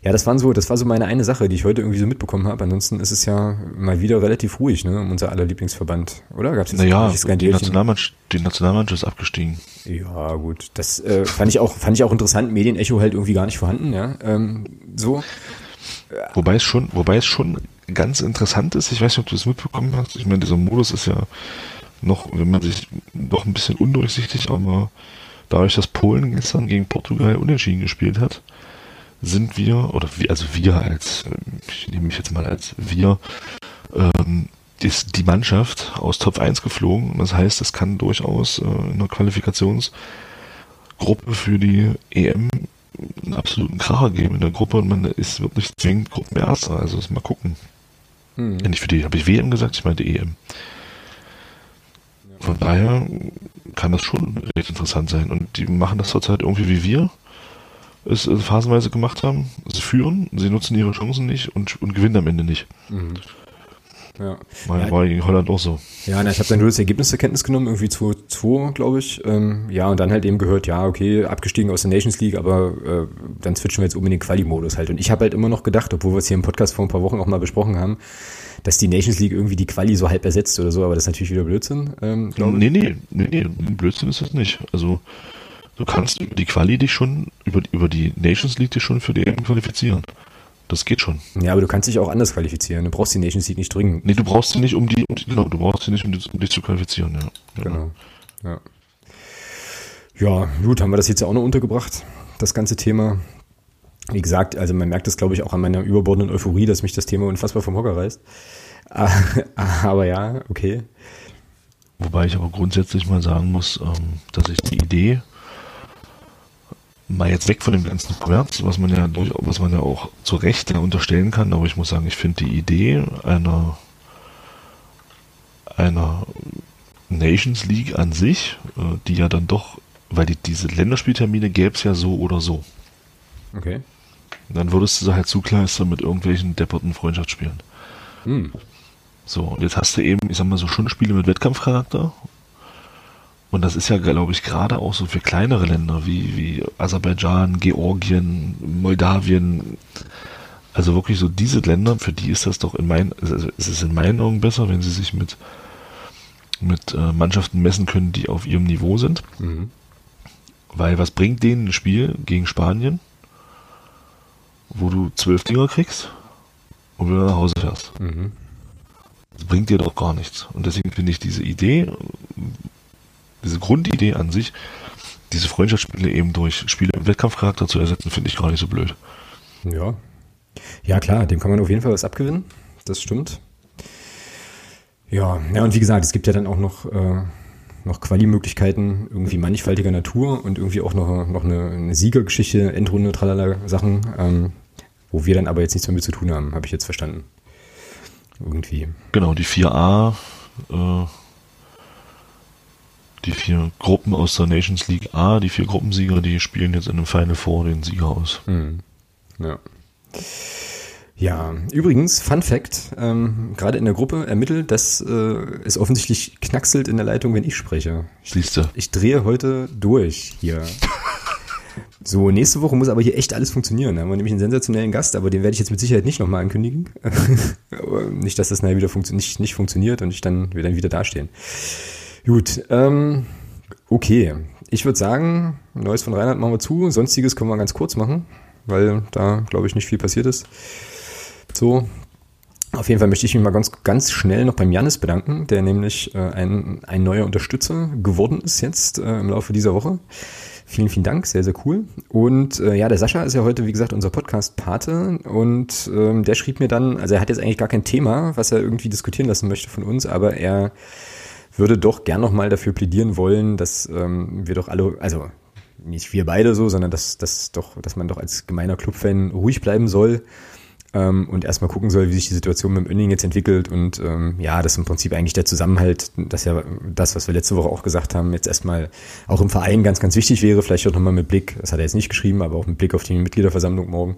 Ja, das waren so, das war so meine eine Sache, die ich heute irgendwie so mitbekommen habe. Ansonsten ist es ja mal wieder relativ ruhig, ne, um unser aller Lieblingsverband, oder? Gab's jetzt Naja, die? Nationalmannschaft, die Nationalmannschaft ist abgestiegen. Ja, gut. Das äh, fand ich auch, fand ich auch interessant. Medienecho halt irgendwie gar nicht vorhanden, ja. Ähm, so. Wobei es schon, wobei es schon ganz interessant ist, ich weiß nicht, ob du das mitbekommen hast. Ich meine, dieser Modus ist ja noch, wenn man sich noch ein bisschen undurchsichtig, aber dadurch, dass Polen gestern gegen Portugal unentschieden gespielt hat, sind wir, oder wir, also wir als, ähm, ich nehme mich jetzt mal als wir, ähm, ist die Mannschaft aus Top 1 geflogen. Das heißt, es kann durchaus äh, in der Qualifikationsgruppe für die EM einen absoluten Kracher geben in der Gruppe und man ist wird nicht zwingend Gruppenerster. Also das mal gucken. Hm. Nicht für die, habe ich WM gesagt, ich meinte EM. Von daher kann das schon recht interessant sein. Und die machen das zurzeit irgendwie wie wir es äh, phasenweise gemacht haben. Sie führen, sie nutzen ihre Chancen nicht und, und gewinnen am Ende nicht. Mhm. Ja. War, Ja. war gegen Holland auch so. Ja, na, ich habe dann nur das Ergebnis zur Kenntnis genommen, irgendwie 2-2, glaube ich. Ähm, ja, und dann halt eben gehört, ja, okay, abgestiegen aus der Nations League, aber äh, dann switchen wir jetzt um in den Quali-Modus halt. Und ich habe halt immer noch gedacht, obwohl wir es hier im Podcast vor ein paar Wochen auch mal besprochen haben, dass die Nations League irgendwie die Quali so halb ersetzt oder so, aber das ist natürlich wieder Blödsinn, ähm, glaube ich. Nee, nee, nee, nee, Blödsinn ist das nicht. Also Du kannst über die Quali dich schon, über, über die Nations League dich schon für die EM qualifizieren. Das geht schon. Ja, aber du kannst dich auch anders qualifizieren. Du brauchst die Nations League nicht dringend. Nee, du brauchst sie nicht, um die, um die genau, du brauchst sie nicht, um, die, um dich zu qualifizieren, ja. Genau. Ja. ja, gut, haben wir das jetzt ja auch noch untergebracht, das ganze Thema. Wie gesagt, also man merkt das, glaube ich, auch an meiner überbordenden Euphorie, dass mich das Thema unfassbar vom Hocker reißt. Aber ja, okay. Wobei ich aber grundsätzlich mal sagen muss, ähm, dass ich die Idee, mal jetzt weg von dem ganzen Kommerz, was man ja durch, was man ja auch zu Recht unterstellen kann, aber ich muss sagen, ich finde die Idee einer einer Nations League an sich, äh, die ja dann doch, weil die, diese Länderspieltermine gäbe es ja so oder so. Okay. Dann würdest du sie halt zukleistern mit irgendwelchen depperten Freundschaftsspielen. Hm. So, und jetzt hast du eben, ich sag mal so, schon Spiele mit Wettkampfcharakter. Und das ist ja, glaube ich, gerade auch so für kleinere Länder wie, wie Aserbaidschan, Georgien, Moldawien. Also wirklich so diese Länder, für die ist das doch in meinen, also es ist in meinen Augen besser, wenn sie sich mit, mit äh, Mannschaften messen können, die auf ihrem Niveau sind. Mhm. Weil was bringt denen ein Spiel gegen Spanien, wo du zwölf Dinger kriegst und wieder nach Hause fährst? Mhm. Das bringt dir doch gar nichts. Und deswegen finde ich diese Idee, diese Grundidee an sich, diese Freundschaftsspiele eben durch Spiele im Wettkampfcharakter zu ersetzen, finde ich gar nicht so blöd. Ja. Ja, klar, dem kann man auf jeden Fall was abgewinnen. Das stimmt. Ja, ja, und wie gesagt, es gibt ja dann auch noch, äh, noch Quali-Möglichkeiten, irgendwie mannigfaltiger Natur und irgendwie auch noch, noch eine, eine Siegergeschichte, Endrunde, tralala Sachen, ähm, wo wir dann aber jetzt nichts mehr mit zu tun haben, habe ich jetzt verstanden. Irgendwie. Genau, die 4a, äh, die vier Gruppen aus der Nations League A, die vier Gruppensieger, die spielen jetzt in einem Final Four den Sieger aus. Hm. Ja. Ja, übrigens, Fun Fact, ähm, gerade in der Gruppe ermittelt, dass äh, es offensichtlich knackselt in der Leitung, wenn ich spreche. Siehst du. Ich drehe heute durch hier. So, nächste Woche muss aber hier echt alles funktionieren. Da haben wir nämlich einen sensationellen Gast, aber den werde ich jetzt mit Sicherheit nicht nochmal ankündigen. nicht, dass das nachher wieder funktio nicht, nicht funktioniert und ich dann, wir dann wieder dastehen. Gut, ähm, okay. Ich würde sagen, Neues von Reinhard machen wir zu. Sonstiges können wir ganz kurz machen, weil da, glaube ich, nicht viel passiert ist. So, auf jeden Fall möchte ich mich mal ganz, ganz schnell noch beim Janis bedanken, der nämlich äh, ein, ein neuer Unterstützer geworden ist jetzt äh, im Laufe dieser Woche. Vielen, vielen Dank, sehr, sehr cool. Und äh, ja, der Sascha ist ja heute, wie gesagt, unser Podcast-Pate und ähm, der schrieb mir dann, also er hat jetzt eigentlich gar kein Thema, was er irgendwie diskutieren lassen möchte von uns, aber er würde doch gern nochmal dafür plädieren wollen, dass ähm, wir doch alle, also nicht wir beide so, sondern dass, dass, doch, dass man doch als gemeiner Clubfan ruhig bleiben soll ähm, und erstmal gucken soll, wie sich die Situation mit dem Önning jetzt entwickelt und ähm, ja, das im Prinzip eigentlich der Zusammenhalt, das ja das, was wir letzte Woche auch gesagt haben, jetzt erstmal auch im Verein ganz, ganz wichtig wäre, vielleicht auch nochmal mit Blick, das hat er jetzt nicht geschrieben, aber auch mit Blick auf die Mitgliederversammlung morgen.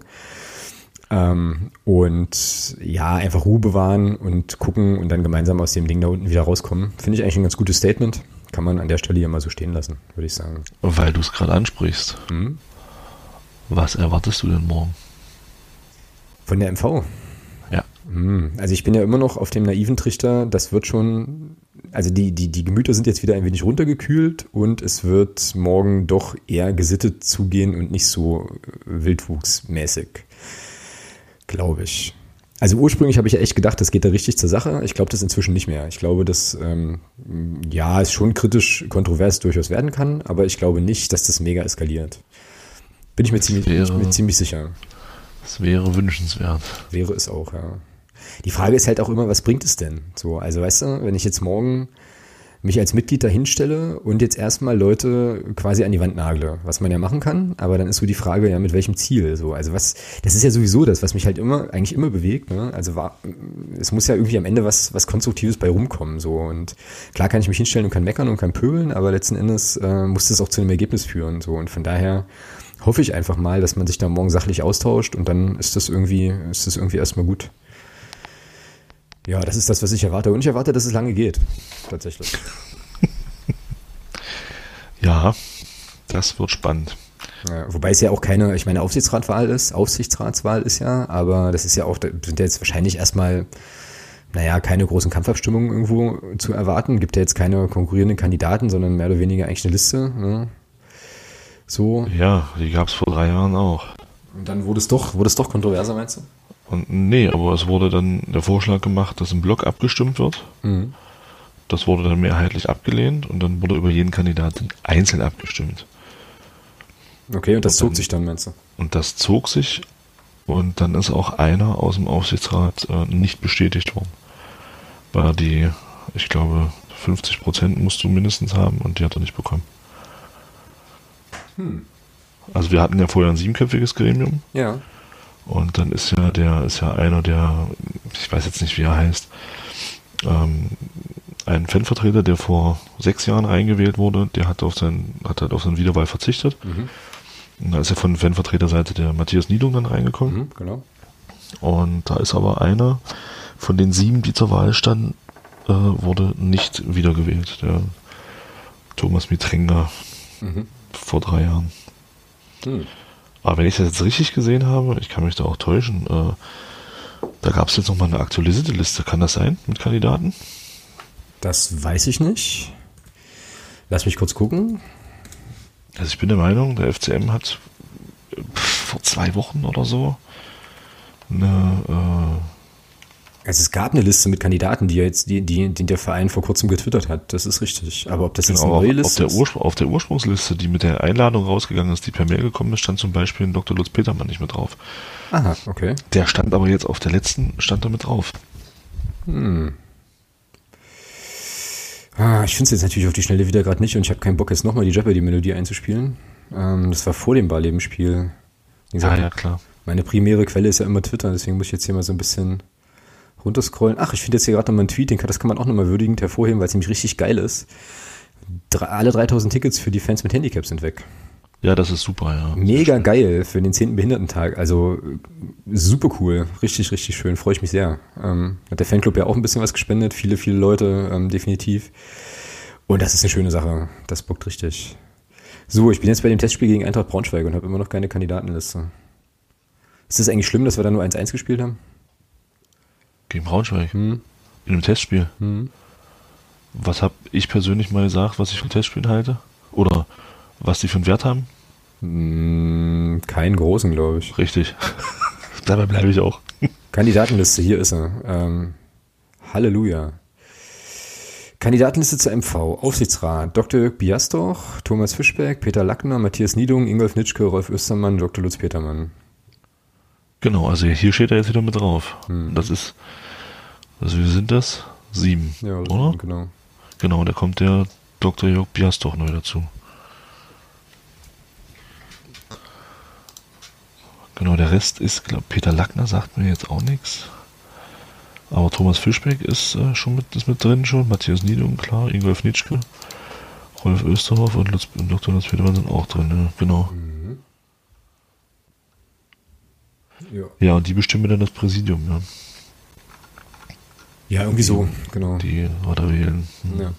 Ähm, und ja, einfach Ruhe bewahren und gucken und dann gemeinsam aus dem Ding da unten wieder rauskommen. Finde ich eigentlich ein ganz gutes Statement. Kann man an der Stelle ja mal so stehen lassen, würde ich sagen. Weil du es gerade ansprichst. Mhm. Was erwartest du denn morgen? Von der MV? Ja. Mhm. Also ich bin ja immer noch auf dem naiven Trichter, das wird schon, also die, die, die Gemüter sind jetzt wieder ein wenig runtergekühlt und es wird morgen doch eher gesittet zugehen und nicht so wildwuchsmäßig glaube ich. Also ursprünglich habe ich ja echt gedacht, das geht da richtig zur Sache. Ich glaube das inzwischen nicht mehr. Ich glaube, dass ähm, ja es schon kritisch kontrovers durchaus werden kann, aber ich glaube nicht, dass das mega eskaliert. Bin ich mir, ziemlich, wäre, ich mir ziemlich sicher. Das wäre wünschenswert. Wäre es auch, ja. Die Frage ist halt auch immer, was bringt es denn? So, also weißt du, wenn ich jetzt morgen mich als Mitglied dahinstelle und jetzt erstmal Leute quasi an die Wand nagle, was man ja machen kann, aber dann ist so die Frage, ja, mit welchem Ziel? So, also was, das ist ja sowieso das, was mich halt immer, eigentlich immer bewegt, ne? Also war, es muss ja irgendwie am Ende was, was Konstruktives bei rumkommen, so. Und klar kann ich mich hinstellen und kann meckern und kann pöbeln, aber letzten Endes äh, muss das auch zu einem Ergebnis führen, so. Und von daher hoffe ich einfach mal, dass man sich da morgen sachlich austauscht und dann ist das irgendwie, ist das irgendwie erstmal gut. Ja, das ist das, was ich erwarte. Und ich erwarte, dass es lange geht. Tatsächlich. ja, das wird spannend. Wobei es ja auch keine, ich meine, Aufsichtsratwahl ist, Aufsichtsratswahl ist ja, aber das ist ja auch, da sind ja jetzt wahrscheinlich erstmal, naja, keine großen Kampfabstimmungen irgendwo zu erwarten. Gibt ja jetzt keine konkurrierenden Kandidaten, sondern mehr oder weniger eigentlich eine Liste. Ne? So. Ja, die gab es vor drei Jahren auch. Und dann wurde es doch, wurde es doch kontroverser, meinst du? Und nee, aber es wurde dann der Vorschlag gemacht, dass im Block abgestimmt wird. Mhm. Das wurde dann mehrheitlich abgelehnt und dann wurde über jeden Kandidaten einzeln abgestimmt. Okay, und das Und zog dann- sich dann, meinst du? Und das zog sich und dann ist auch einer aus dem Aufsichtsrat äh, nicht bestätigt worden. War die, ich glaube, 50 Prozent musst du mindestens haben und die hat er nicht bekommen. Also wir hatten ja vorher ein siebenköpfiges Gremium Ja. Und dann ist ja der, ist ja einer der, ich weiß jetzt nicht wie er heißt, ähm, ein Fanvertreter, der vor sechs Jahren eingewählt wurde, der hat auf sein, hat halt auf seine Wiederwahl verzichtet. Mhm. Und da ist ja von Fanvertreterseite der Matthias Niedung dann reingekommen. Mhm, genau. Und da ist aber einer von den sieben, die zur Wahl standen, äh, wurde nicht wiedergewählt. Der Thomas Mitrenga Mhm. vor drei Jahren. Hm. Aber wenn ich das jetzt richtig gesehen habe, ich kann mich da auch täuschen, äh, da gab es jetzt nochmal eine aktualisierte Liste. Kann das sein mit Kandidaten? Das weiß ich nicht. Lass mich kurz gucken. Also ich bin der Meinung, der FCM hat äh, vor zwei Wochen oder so eine, Also es gab eine Liste mit Kandidaten, die jetzt, die, die, die der Verein vor kurzem getwittert hat. Das ist richtig. Aber ob das äh, jetzt genau, eine neue auf, auf, Liste der ist? Auf der Ursprungsliste, die mit der Einladung rausgegangen ist, die per Mail gekommen ist, stand zum Beispiel ein Dr. Lutz Petermann nicht mit drauf. Aha, okay. Der stand aber jetzt auf der letzten, stand da mit drauf. Ah, ich finde es jetzt natürlich auf die Schnelle wieder gerade nicht und ich habe keinen Bock, jetzt nochmal die Jeopardy-Melodie einzuspielen. Ähm, das war vor dem Barleben-Spiel. Gesagt, ja, klar. Meine primäre Quelle ist ja immer Twitter, deswegen muss ich jetzt hier mal so ein bisschen runterscrollen. Ach, ich finde jetzt hier gerade nochmal einen Tweet, den kann, das kann man auch nochmal würdigend hervorheben, weil es nämlich richtig geil ist. Drei, alle 3000 Tickets für die Fans mit Handicap sind weg. Ja, das ist super, ja. Mega geil für den 10. Behindertentag. Also super cool. Richtig, richtig schön. Freue ich mich sehr. Ähm, hat der Fanclub ja auch ein bisschen was gespendet. Viele, viele Leute, ähm, definitiv. Und das ist eine schöne Sache. Das bockt richtig. So, ich bin jetzt bei dem Testspiel gegen Eintracht Braunschweig und habe immer noch keine Kandidatenliste. Ist das eigentlich schlimm, dass wir da nur 1-1 gespielt haben? Gegen Braunschweig. Hm. In einem Testspiel. Hm. Was habe ich persönlich mal gesagt, was ich von Testspielen halte? Oder was die für einen Wert haben? Mm, keinen großen, glaube ich. Richtig. Dabei bleibe ich auch. Kandidatenliste, hier ist er. Ähm, Halleluja. Kandidatenliste zur MV. Aufsichtsrat. Dr. Jörg Biastorch, Thomas Fischberg, Peter Lackner, Matthias Niedung, Ingolf Nitschke, Rolf Östermann, Dr. Lutz Petermann. Genau, also hier steht er jetzt wieder mit drauf. Hm. Das ist, also wie sind das? Sieben, Ja, oder? genau. Genau, da kommt der Dr. Jörg Biastorch neu dazu. Genau, der Rest ist, glaub, Peter Lackner sagt mir jetzt auch nichts. Aber Thomas Fischbeck ist äh, schon mit, ist mit drin schon. Matthias Niedung, klar. Ingolf Nitschke. Rolf Österhoff und, Lutz, und Dr. Lutz Petermann sind auch drin, ja, genau. Ja. Ja, und die bestimmen dann das Präsidium, ja. ja, irgendwie so, genau. Die oder wählen. Hm. Ja.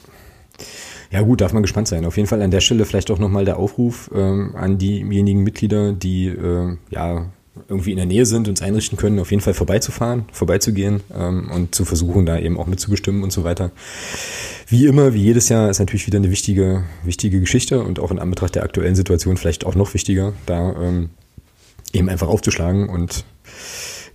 Ja gut, darf man gespannt sein. Auf jeden Fall an der Stelle vielleicht auch nochmal der Aufruf ähm, an diejenigen Mitglieder, die äh, ja irgendwie in der Nähe sind und es einrichten können, auf jeden Fall vorbeizufahren, vorbeizugehen ähm, und zu versuchen, da eben auch mitzubestimmen und so weiter. Wie immer, wie jedes Jahr, ist natürlich wieder eine wichtige, wichtige Geschichte und auch in Anbetracht der aktuellen Situation vielleicht auch noch wichtiger, da ähm, eben einfach aufzuschlagen und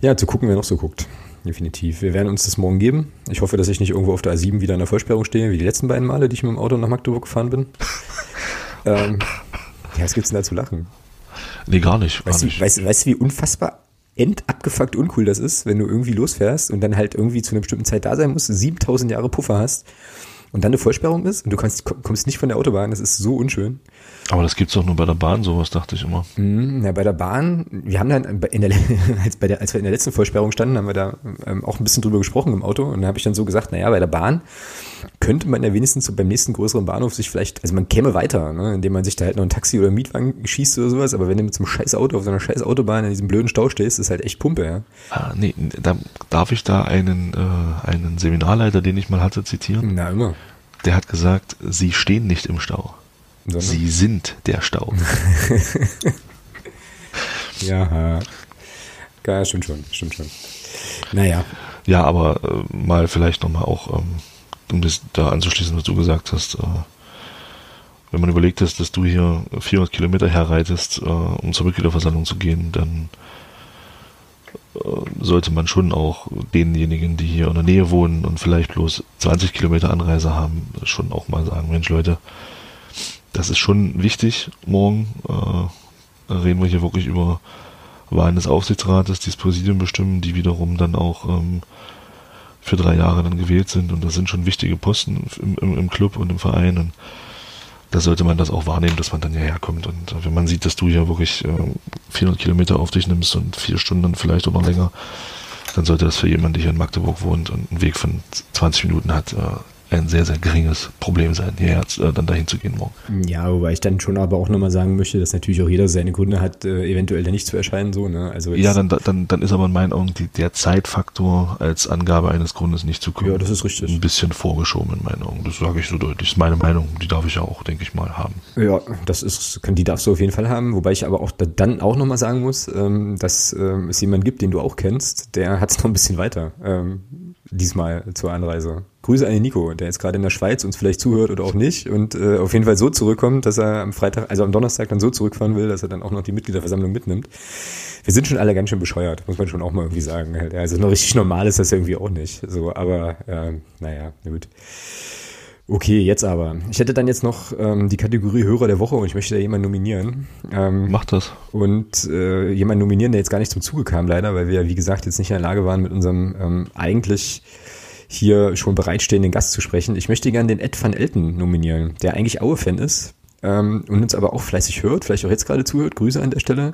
ja, zu gucken, wer noch so guckt. Definitiv. Wir werden uns das morgen geben. Ich hoffe, dass ich nicht irgendwo auf der A7 wieder in der Vollsperrung stehe, wie die letzten beiden Male, die ich mit dem Auto nach Magdeburg gefahren bin. ähm, ja, was gibt's denn da zu lachen? Nee, gar nicht. Gar Weißt du, nicht. weißt, weißt du, wie unfassbar endabgefuckt uncool das ist, wenn du irgendwie losfährst und dann halt irgendwie zu einer bestimmten Zeit da sein musst, 7000 Jahre Puffer hast und dann eine Vollsperrung ist und du kannst, kommst nicht von der Autobahn, das ist so unschön. Aber das gibt's doch nur bei der Bahn, sowas dachte ich immer. Mhm, Ja, bei der Bahn, wir haben dann in der, als, bei der, als wir in der letzten Vollsperrung standen, haben wir da ähm, auch ein bisschen drüber gesprochen im Auto und da habe ich dann so gesagt, naja, bei der Bahn könnte man ja wenigstens so beim nächsten größeren Bahnhof sich vielleicht, also man käme weiter, ne, indem man sich da halt noch ein Taxi oder einen Mietwagen schießt oder sowas, aber wenn du mit so einem scheiß Auto auf so einer scheiß Autobahn in diesem blöden Stau stehst, ist halt echt Pumpe, ja. Ah, nee, da darf ich da einen, äh, einen Seminarleiter, den ich mal hatte, zitieren. Na, immer. Der hat gesagt, Sie stehen nicht im Stau. Sondern, Sie sind der Stau. ja, ja, stimmt schon, stimmt schon. Naja, Ja, aber äh, mal vielleicht nochmal auch, ähm, um das da anzuschließen, was du gesagt hast, äh, wenn man überlegt, dass, dass du hier 400 Kilometer herreitest, äh, um zur Mitgliederversammlung zu gehen, dann äh, sollte man schon auch denjenigen, die hier in der Nähe wohnen und vielleicht bloß 20 Kilometer Anreise haben, schon auch mal sagen, Mensch Leute, das ist schon wichtig morgen. Äh, reden wir hier wirklich über Wahlen des Aufsichtsrates, die das Präsidium bestimmen, die wiederum dann auch ähm, für drei Jahre dann gewählt sind. Und das sind schon wichtige Posten im, im, im Club und im Verein. Und da sollte man das auch wahrnehmen, dass man dann hierher kommt. Und wenn man sieht, dass du hier wirklich äh, 400 Kilometer auf dich nimmst und vier Stunden vielleicht noch länger, dann sollte das für jemanden, der hier in Magdeburg wohnt und einen Weg von 20 Minuten hat, äh, ein sehr, sehr geringes Problem sein, hierher äh, dann dahin zu gehen morgen. Ja, wobei ich dann schon aber auch nochmal sagen möchte, dass natürlich auch jeder seine Gründe hat, äh, eventuell da nicht zu erscheinen. So, ne? also ja, dann, dann, dann ist aber in meinen Augen die, der Zeitfaktor als Angabe eines Grundes nicht zu kommen. Ja, das ist richtig. Ein bisschen vorgeschoben in meinen Augen. Das sage ich so deutlich. Das ist meine Meinung. Die darf ich ja auch, denke ich mal, haben. Ja, das ist, die darfst du auf jeden Fall haben. Wobei ich aber auch dann auch nochmal sagen muss, ähm, dass ähm, es jemanden gibt, den du auch kennst, der hat es noch ein bisschen weiter. Ähm, diesmal zur Anreise. Grüße an den Nico, der jetzt gerade in der Schweiz uns vielleicht zuhört oder auch nicht und äh, auf jeden Fall so zurückkommt, dass er am Freitag, also am Donnerstag dann so zurückfahren will, dass er dann auch noch die Mitgliederversammlung mitnimmt. Wir sind schon alle ganz schön bescheuert, muss man schon auch mal irgendwie sagen. Also noch richtig normal ist das irgendwie auch nicht. So, aber äh, naja, gut. Okay, jetzt aber. Ich hätte dann jetzt noch ähm, die Kategorie Hörer der Woche und ich möchte da jemanden nominieren. Ähm, Mach das. Und äh, jemanden nominieren, der jetzt gar nicht zum Zuge kam, leider, weil wir, wie gesagt, jetzt nicht in der Lage waren, mit unserem ähm, eigentlich hier schon bereitstehenden Gast zu sprechen. Ich möchte gerne den Ed van Elten nominieren, der eigentlich Aue-Fan ist ähm, und uns aber auch fleißig hört, vielleicht auch jetzt gerade zuhört. Grüße an der Stelle.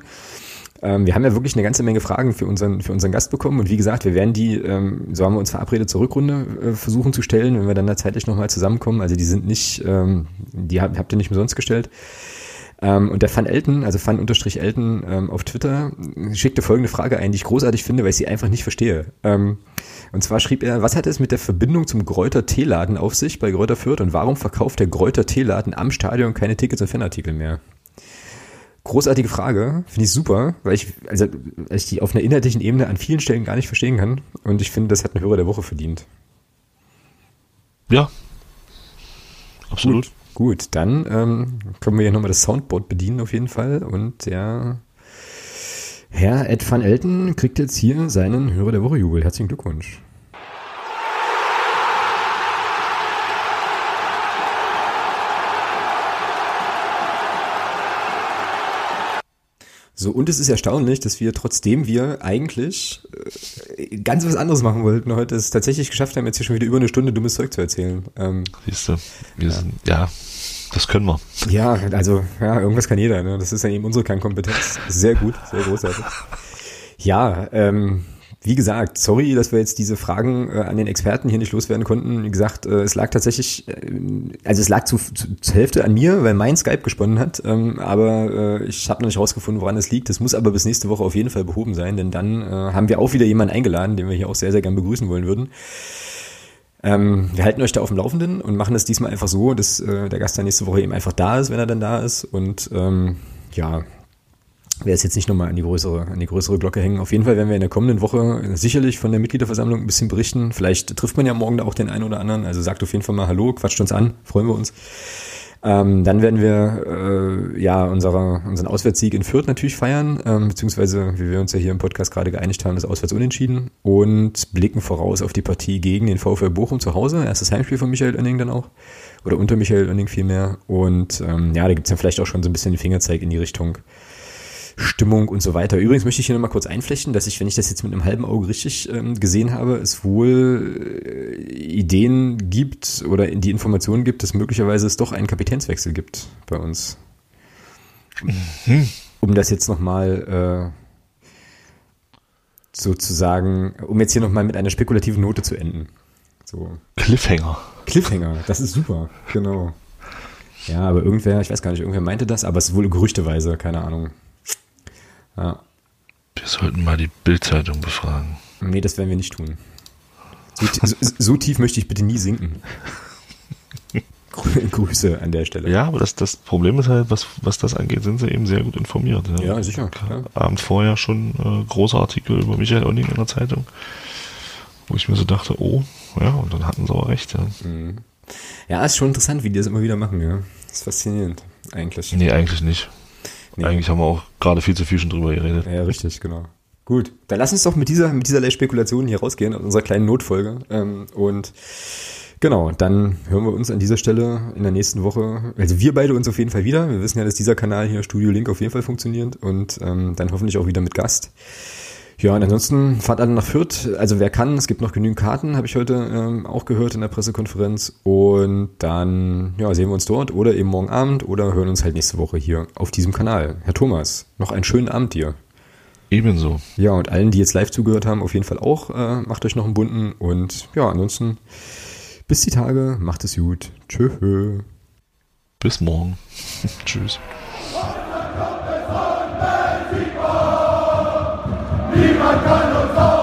Ähm, wir haben ja wirklich eine ganze Menge Fragen für unseren, für unseren Gast bekommen und wie gesagt, wir werden die, ähm, so haben wir uns verabredet, zur Rückrunde äh, versuchen zu stellen, wenn wir dann da zeitlich nochmal zusammenkommen. Also die sind nicht, ähm, die habt, habt ihr nicht umsonst gestellt. Ähm, und der Fan Elton, also Fan unterstrich Elton ähm, auf Twitter, schickte folgende Frage ein, die ich großartig finde, weil ich sie einfach nicht verstehe. Ähm, und zwar schrieb er, was hat es mit der Verbindung zum Gräuter Teeladen auf sich bei Gräuter Fürth und warum verkauft der Gräuter Teeladen am Stadion keine Tickets und Fanartikel mehr? Großartige Frage, finde ich super, weil ich, also, weil ich die auf einer inhaltlichen Ebene an vielen Stellen gar nicht verstehen kann. Und ich finde, das hat ein Hörer der Woche verdient. Ja. Absolut. Gut, gut dann ähm, können wir ja nochmal das Soundboard bedienen auf jeden Fall. Und der Herr Ed van Elten kriegt jetzt hier seinen Hörer der Woche Jubel. Herzlichen Glückwunsch. So, und es ist erstaunlich, dass wir, trotzdem wir eigentlich äh, ganz was anderes machen wollten, heute es tatsächlich geschafft haben, jetzt hier schon wieder über eine Stunde dummes Zeug zu erzählen. Ähm, Siehst du, wir ja. sind, ja, das können wir. Ja, also, ja, irgendwas kann jeder, ne? Das ist ja eben unsere Kernkompetenz. Sehr gut, sehr großartig. Ja, ähm, wie gesagt, sorry, dass wir jetzt diese Fragen äh, an den Experten hier nicht loswerden konnten. Wie gesagt, äh, es lag tatsächlich, äh, also es lag zu, zu, zur Hälfte an mir, weil mein Skype gesponnen hat. Ähm, aber äh, ich habe noch nicht rausgefunden, woran es liegt. Das muss aber bis nächste Woche auf jeden Fall behoben sein, denn dann äh, haben wir auch wieder jemanden eingeladen, den wir hier auch sehr, sehr gern begrüßen wollen würden. Ähm, wir halten euch da auf dem Laufenden und machen das diesmal einfach so, dass äh, der Gast dann nächste Woche eben einfach da ist, wenn er dann da ist. Und ähm, ja, werde es jetzt nicht nochmal an die größere, an die größere Glocke hängen. Auf jeden Fall werden wir in der kommenden Woche sicherlich von der Mitgliederversammlung ein bisschen berichten. Vielleicht trifft man ja morgen da auch den einen oder anderen. Also sagt auf jeden Fall mal Hallo, quatscht uns an, freuen wir uns. Ähm, dann werden wir äh, ja unsere, unseren Auswärtssieg in Fürth natürlich feiern, ähm, beziehungsweise wie wir uns ja hier im Podcast gerade geeinigt haben, das Auswärts unentschieden und blicken voraus auf die Partie gegen den VfL Bochum zu Hause. Erstes Heimspiel von Michael Oenning dann auch. Oder unter Michael Oenning vielmehr. Und ähm, ja, da gibt's ja vielleicht auch schon so ein bisschen den Fingerzeig in die Richtung Stimmung und so weiter. Übrigens möchte ich hier nochmal kurz einflechten, dass ich, wenn ich das jetzt mit einem halben Auge richtig ähm, gesehen habe, es wohl äh, Ideen gibt oder die Informationen gibt, dass möglicherweise es doch einen Kapitänswechsel gibt bei uns. Mhm. Um das jetzt nochmal äh, sozusagen, um jetzt hier nochmal mit einer spekulativen Note zu enden. So. Cliffhanger. Cliffhanger, das ist super, genau. Ja, aber irgendwer, ich weiß gar nicht, irgendwer meinte das, aber es ist wohl gerüchteweise, keine Ahnung. Ja. Wir sollten mal die Bildzeitung befragen. Nee, das werden wir nicht tun. So, so, so tief möchte ich bitte nie sinken. Grüße an der Stelle. Ja, aber das, das Problem ist halt, was, was das angeht, sind sie eben sehr gut informiert. Ja, ja sicher. Klar. Abend vorher schon äh, große Artikel über Michael Onning in der Zeitung, wo ich mir so dachte, oh, ja, und dann hatten sie auch recht. Ja. Mhm. Ja, ist schon interessant, wie die das immer wieder machen, ja. Das ist faszinierend, eigentlich. Nee, eigentlich nicht. Nee. Eigentlich haben wir auch gerade viel zu viel schon drüber geredet. Ja, richtig, genau. Gut, dann lass uns doch mit dieser, mit dieser Spekulation hier rausgehen, aus unserer kleinen Notfolge. Ähm, und genau, dann hören wir uns an dieser Stelle in der nächsten Woche. Also wir beide uns auf jeden Fall wieder. Wir wissen ja, dass dieser Kanal hier, Studio Link, auf jeden Fall funktioniert und ähm, dann hoffentlich auch wieder mit Gast. Ja, und ansonsten fahrt alle nach Fürth. Also wer kann, es gibt noch genügend Karten, habe ich heute ähm, auch gehört in der Pressekonferenz. Und dann ja, sehen wir uns dort oder eben morgen Abend oder hören uns halt nächste Woche hier auf diesem Kanal. Herr Thomas, noch einen schönen Abend dir. Ebenso. Ja, und allen, die jetzt live zugehört haben, auf jeden Fall auch, äh, macht euch noch einen bunten. Und ja, ansonsten bis die Tage, macht es gut. Tschö. Bis morgen. Tschüss. Marcano,